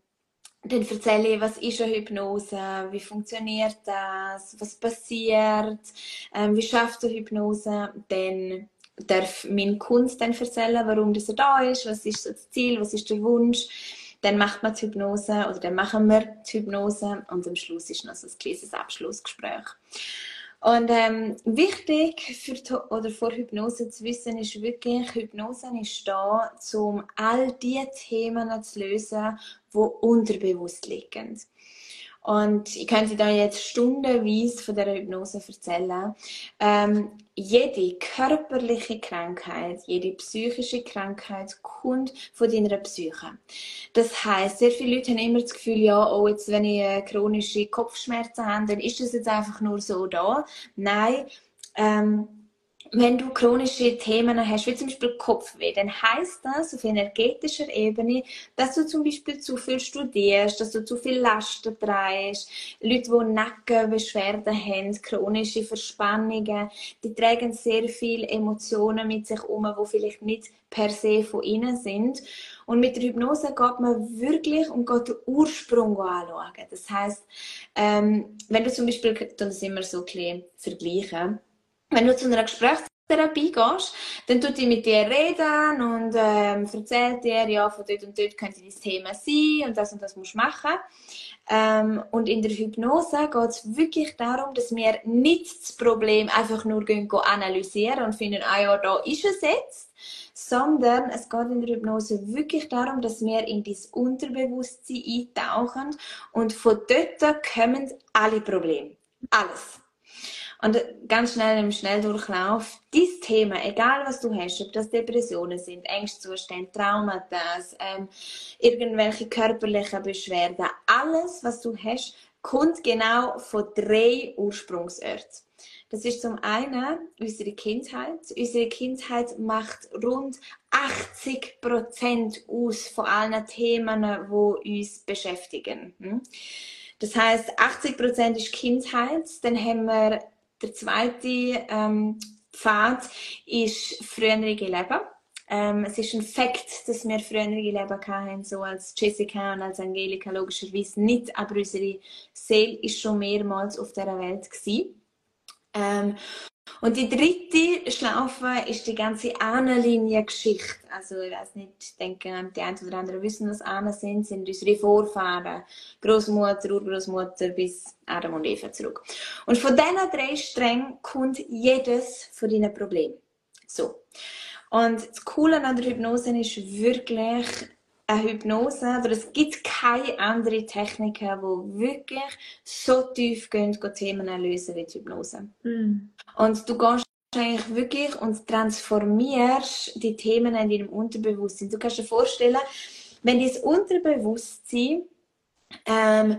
Speaker 2: dann erzähle ich, was ist eine Hypnose, wie funktioniert das, was passiert, ähm, wie schafft eine Hypnose. Dann darf mein Kunde dann erzählen, warum das da ist, was ist das Ziel, was ist der Wunsch. Dann macht man die Hypnose oder dann machen wir die Hypnose und am Schluss ist noch so ein kleines Abschlussgespräch. Und ähm, wichtig für oder vor Hypnose zu wissen ist wirklich, Hypnose ist da, um all die Themen zu lösen, die unterbewusst liegen. Und ich könnte da jetzt stundenweise von der Hypnose erzählen. Ähm, jede körperliche Krankheit, jede psychische Krankheit kommt von deiner Psyche. Das heißt, sehr viele Leute haben immer das Gefühl, ja, oh, jetzt, wenn ich äh, chronische Kopfschmerzen habe, dann ist das jetzt einfach nur so da. Nein, ähm, wenn du chronische Themen hast, wie zum Beispiel Kopfweh, dann heißt das auf energetischer Ebene, dass du zum Beispiel zu viel studierst, dass du zu viel Lasten trägst. Leute, die Nackenbeschwerden haben, chronische Verspannungen, die tragen sehr viele Emotionen mit sich um, die vielleicht nicht per se von innen sind. Und mit der Hypnose geht man wirklich und geht den Ursprung anschauen. Das heißt, ähm, wenn du zum Beispiel, das immer so ein bisschen vergleichen, wenn du zu einer Gesprächstherapie gehst, dann tut die mit dir reden und ähm, erzählt dir, ja, von dort und dort könnte das Thema sein und das und das musst du machen. Ähm, und in der Hypnose geht es wirklich darum, dass wir nicht das Problem einfach nur gehen, gehen analysieren und finden, ah ja, da ist es jetzt, sondern es geht in der Hypnose wirklich darum, dass wir in das Unterbewusstsein eintauchen und von dort kommen alle Probleme. Alles. Und ganz schnell im Schnelldurchlauf, dieses Thema, egal was du hast, ob das Depressionen sind, Ängstzustände, Traumata, ähm, irgendwelche körperlichen Beschwerden, alles, was du hast, kommt genau von drei Ursprungsorten. Das ist zum einen unsere Kindheit. Unsere Kindheit macht rund 80 Prozent aus von allen Themen, die uns beschäftigen. Hm? Das heißt, 80 Prozent ist Kindheit. Dann haben wir der zweite ähm, Pfad ist frühere Leben. Ähm, es ist ein Fakt, dass wir frühere Leben hatten, so als Jessica und als Angelika logischerweise nicht, aber unsere Seele ist schon mehrmals auf dieser Welt. Ähm, und die dritte Schlaufe ist die ganze Ahnenlinie-Geschichte. Also, ich weiß nicht, ich denke, die einen oder anderen wissen, was Ahnen sind, sind unsere Vorfahren. Großmutter, Urgroßmutter bis Adam und Eva zurück. Und von diesen drei Strängen kommt jedes von deinen Problemen. So. Und das Coole an der Hypnose ist wirklich, eine Hypnose, oder es gibt keine andere Techniken, die wirklich so tief gehen, Themen lösen wie die Hypnose. Mm. Und du gehst eigentlich wirklich und transformierst die Themen in deinem Unterbewusstsein. Du kannst dir vorstellen, wenn dein Unterbewusstsein ähm,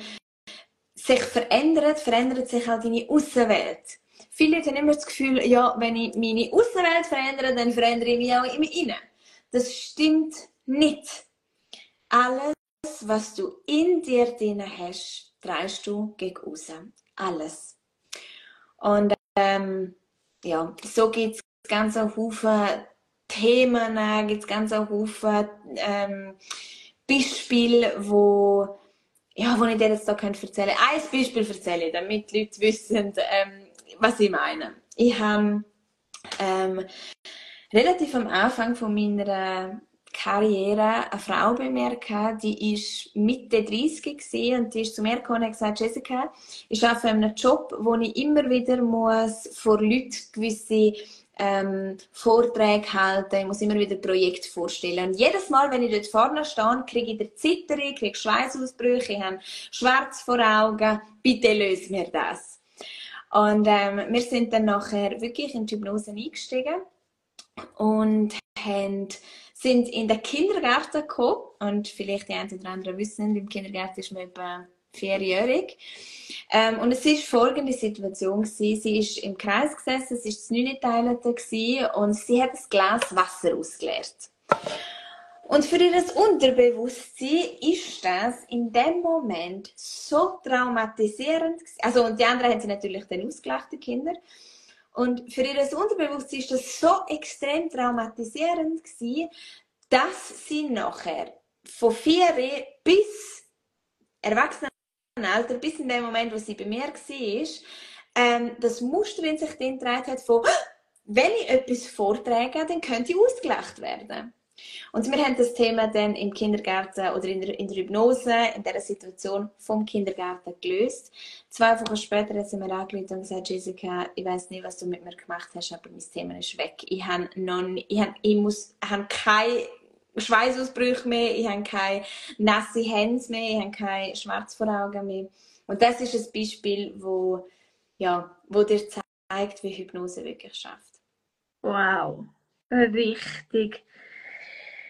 Speaker 2: sich verändert, verändert sich auch deine Außenwelt. Viele haben immer das Gefühl, ja, wenn ich meine Außenwelt verändere, dann verändere ich mich auch im Innen. Das stimmt nicht alles, was du in dir drin hast, drehst du gegen außen. Alles. Und ähm, ja, so gibt es ganz Haufen Themen, gibt es ganz Haufen ähm, Beispiele, wo, ja, wo ich dir jetzt da erzählen könnte. Ein Beispiel erzähle ich, damit die Leute wissen, ähm, was ich meine. Ich habe ähm, relativ am Anfang von meiner Karriere eine Frau bei mir gehabt, die ist Mitte 30 gewesen, und die ist zu mir gekommen und gesagt, Jessica, ich arbeite in einem Job, wo ich immer wieder muss vor Leuten gewisse ähm, Vorträge halten, ich muss immer wieder Projekte vorstellen. Und jedes Mal, wenn ich dort vorne stehe, kriege ich der Zitterung, kriege Schweißausbrüche, ich habe schwarz vor Augen, bitte löse mir das. Und ähm, wir sind dann nachher wirklich in die Hypnose eingestiegen und haben sind in den Kindergarten gekommen und vielleicht die einen oder anderen wissen, im Kindergarten ist man etwa vierjährig. Ähm, und es ist folgende Situation gewesen. Sie ist im Kreis gesessen, es ist das Neuneteilte und sie hat ein Glas Wasser ausgeleert. Und für ihr Unterbewusstsein ist das in dem Moment so traumatisierend. Also, und die anderen haben sie natürlich dann ausgelacht, die Kinder. Und für ihr Unterbewusstsein ist das so extrem traumatisierend gewesen, dass sie nachher von vier bis Erwachsenenalter, bis in dem Moment, wo sie bei mir war, ähm, das Muster in sich drin hat von, wenn ich etwas vortrage, dann könnte ich ausgelacht werden. Und wir haben das Thema dann im Kindergarten oder in der, in der Hypnose, in dieser Situation vom Kindergarten gelöst. Zwei Wochen später sind wir angerufen und gesagt, Jessica, ich weiß nicht, was du mit mir gemacht hast, aber mein Thema ist weg. Ich habe noch ich habe, ich muss, habe keine Schweißausbrüche mehr, ich habe keine nasse Hände mehr, ich habe keine Schmerz vor Augen mehr. Und das ist ein Beispiel, wo, ja, wo dir zeigt, wie Hypnose wirklich schafft.
Speaker 1: Wow, richtig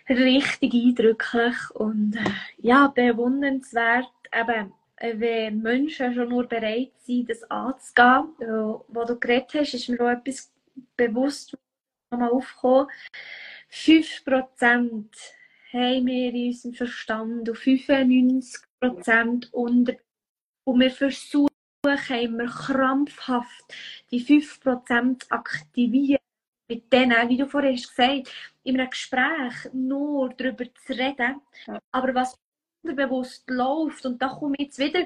Speaker 1: richtig eindrücklich und äh, ja, bewundernswert, eben, wenn Menschen schon nur bereit sind, das anzugehen. Äh, wo du geredet hast, ist mir auch etwas bewusst nochmal aufgekommen. 5% haben wir in unserem Verstand und 95% unter. Und wir versuchen immer krampfhaft die 5% aktivieren mit denen, wie du vorhin gesagt hast, in einem Gespräch nur darüber zu reden, ja. aber was unterbewusst läuft, und da komme ich jetzt wieder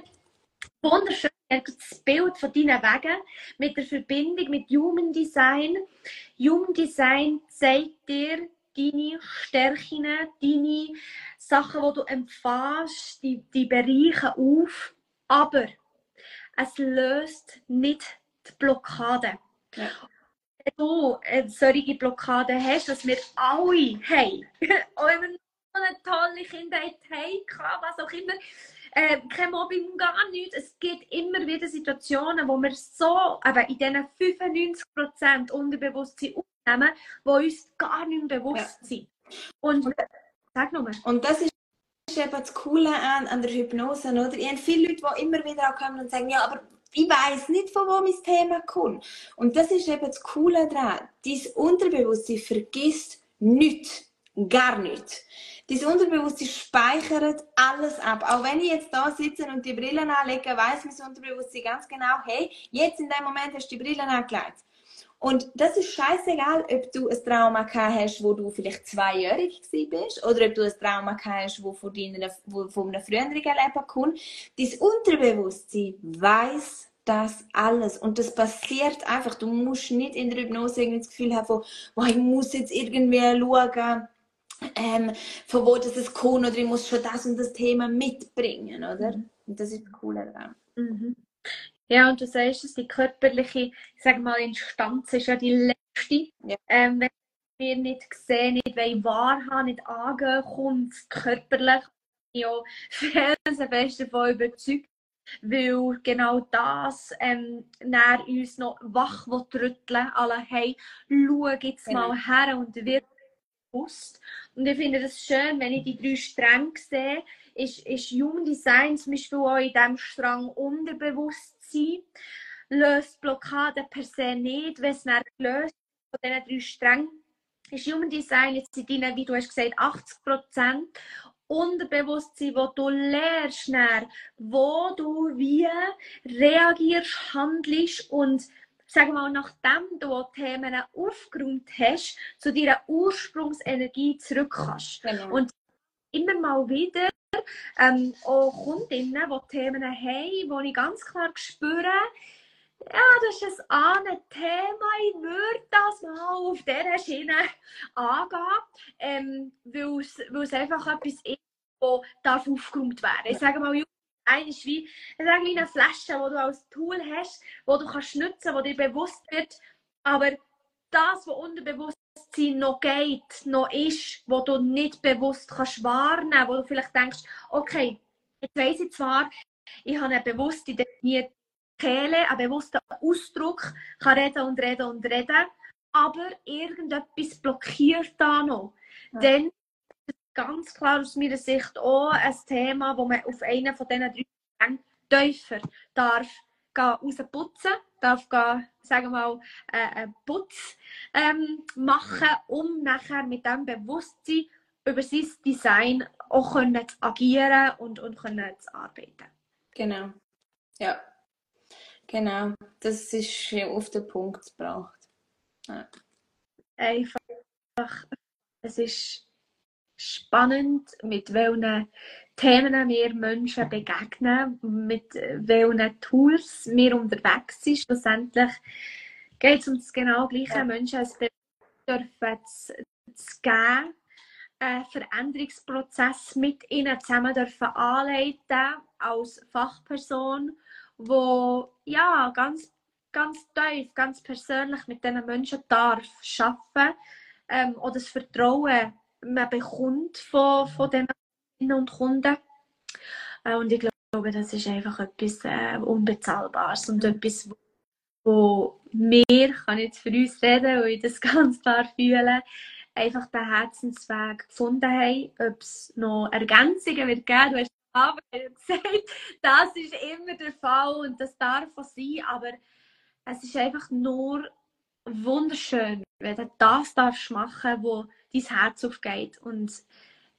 Speaker 1: wunderschön das Bild von deinen Wegen mit der Verbindung mit Human Design. Human Design zeigt dir deine Stärken, deine Sachen, die du empfährst, die, die Bereiche auf, aber es löst nicht die Blockade. Ja du eine solche Blockade hast, dass wir alle haben, auch wenn wir eine tolle Kindheit haben, was auch immer, äh, kein Mobbing, gar nichts. Es gibt immer wieder Situationen, wo wir so eben in diesen 95% Unterbewusstsein aufnehmen, die uns gar nicht mehr bewusst ja. sind. Und, und sag nochmal.
Speaker 2: Und das ist eben das Coole an, an der Hypnose, oder? Ich habe viele Leute, die immer wieder kommen und sagen, ja, aber ich weiß nicht, von wo mein Thema kommt. Und das ist eben das Coole daran. Dein Unterbewusstsein vergisst nichts. Gar nichts. Dein Unterbewusstsein speichert alles ab. Auch wenn ich jetzt da sitze und die Brillen anlege, weiß mein Unterbewusstsein ganz genau, hey, jetzt in dem Moment hast du die Brillen angelegt. Und das ist scheißegal, ob du ein Trauma gehabt hast, wo du vielleicht zweijährig bist, oder ob du ein Trauma gehabt hast, wo von, deiner, wo von einem früheren Leben kommt. Dein Unterbewusstsein weiß das alles. Und das passiert einfach. Du musst nicht in der Hypnose irgendwie das Gefühl haben, von, oh, ich muss jetzt irgendwie schauen, ähm, von wo das es kommt, oder ich muss schon das und das Thema mitbringen, oder? Mhm. Und das ist das Coole daran.
Speaker 1: Mhm. Ja, und du sagst es, die körperliche, ich sag mal, Instanz ist ja die letzte. Ja. Ähm, wenn wir nicht sehen, nicht wahrhaben, nicht angehen, kommt körperlich. Ja, felsenfest davon überzeugt, weil genau das ähm, uns noch wach rütteln alle hey, schau jetzt genau. mal her und wird bewusst. Und ich finde das schön, wenn ich die drei Stränge sehe, ist, ist Human Design zum Beispiel auch in diesem Strang unterbewusst sein, löst Blockaden per se nicht, wenn es nicht gelöst von diesen drei Strängen ist Human Design jetzt in deinen, wie du hast gesagt, 80 Prozent Unterbewusstsein, wo du lernst, wo du wie reagierst, handelst und sag mal, nachdem du Themen aufgeräumt hast, zu deiner Ursprungsenergie zurück kannst. Genau. Und immer mal wieder ähm, auch Kundinnen, die Themen haben, wo ich ganz klar spüre, ja, das ist ein Thema. Ich würde das mal auf dieser Schiene angehen, ähm, weil es einfach etwas ist, das aufgeräumt werden darf. Ich sage mal, ist wie eine kleine Flasche, die du als Tool hast, wo du kannst nutzen, wo dir bewusst wird, aber das, was unterbewusst Bewusstsein noch geht, noch ist, wo du nicht bewusst kannst wahrnehmen, wo du vielleicht denkst, okay, jetzt weiss ich zwar, ich habe eine bewusste definierte Kehle, einen bewussten Ausdruck, kann reden und reden und reden, aber irgendetwas blockiert da noch. Ja. Dann ist ganz klar aus meiner Sicht auch ein Thema, wo man auf einen von diesen drei Strängen tiefer darf rausputzen, darf gehen, sagen wir mal, äh, einen Putz ähm, machen, um nachher mit dem Bewusstsein über sein Design auch können zu agieren und, und können zu arbeiten.
Speaker 2: Genau. Ja. Genau. Das ist auf den Punkt gebracht. Ja.
Speaker 1: Einfach, es ist spannend, mit welchen Themen wir Menschen begegnen, mit welchen Tools wir unterwegs sind. Schlussendlich geht es um das genau gleiche, ja. Menschen ein dürfen zu, zu geben, einen Veränderungsprozess mit ihnen zusammen dürfen anleiten als Fachperson, wo ja ganz ganz tief, ganz persönlich mit diesen Menschen darf arbeiten ähm, oder das Vertrauen man bekommt von, von Kunden und Kunden. Äh, und ich glaube, das ist einfach etwas äh, Unbezahlbares und etwas, wo wir, kann jetzt für uns reden, wo ich das ganz klar fühle, einfach den Herzensweg gefunden haben. Ob es noch Ergänzungen wird geben, du hast aber gesagt, das ist immer der Fall und das darf auch sein, aber es ist einfach nur wunderschön, wenn du das darfst machen, wo dein Herz aufgeht. Und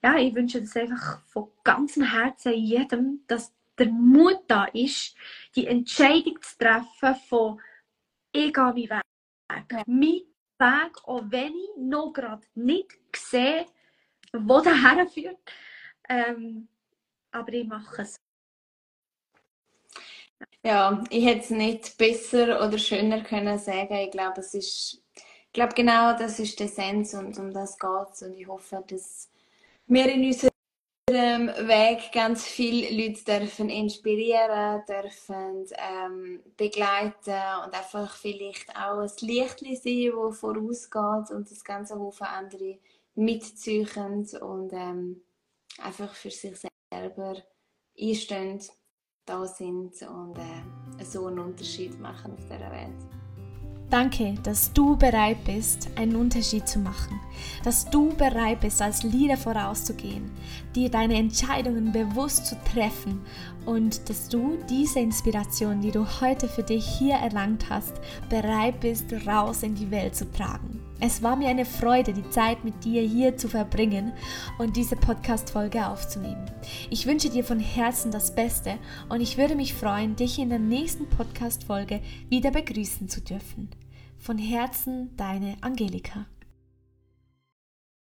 Speaker 1: ja, ich wünsche das einfach von ganzem Herzen jedem, dass der Mut da ist, die Entscheidung zu treffen von ich gehe meinen Weg. Ja. Mein Weg, auch wenn ich noch gerade nicht sehe, wo der herführt. Ähm, aber ich mache es.
Speaker 2: Ja, ich hätte es nicht besser oder schöner können sagen. Ich glaube, es ist, ich glaube genau, das ist der Essenz und um das geht es. Und ich hoffe, dass wir in unserem Weg ganz viele Leute dürfen inspirieren, dürfen ähm, begleiten und einfach vielleicht auch ein Licht sein, das vorausgeht und das ganze Haufen andere mitziehen und ähm, einfach für sich selber einstehen da sind und äh, so einen Unterschied machen auf dieser Welt.
Speaker 3: Danke, dass du bereit bist, einen Unterschied zu machen, dass du bereit bist, als Leader vorauszugehen, dir deine Entscheidungen bewusst zu treffen und dass du diese Inspiration, die du heute für dich hier erlangt hast, bereit bist, raus in die Welt zu tragen. Es war mir eine Freude, die Zeit mit dir hier zu verbringen und diese Podcast-Folge aufzunehmen. Ich wünsche dir von Herzen das Beste und ich würde mich freuen, dich in der nächsten Podcast-Folge wieder begrüßen zu dürfen. Von Herzen, deine Angelika.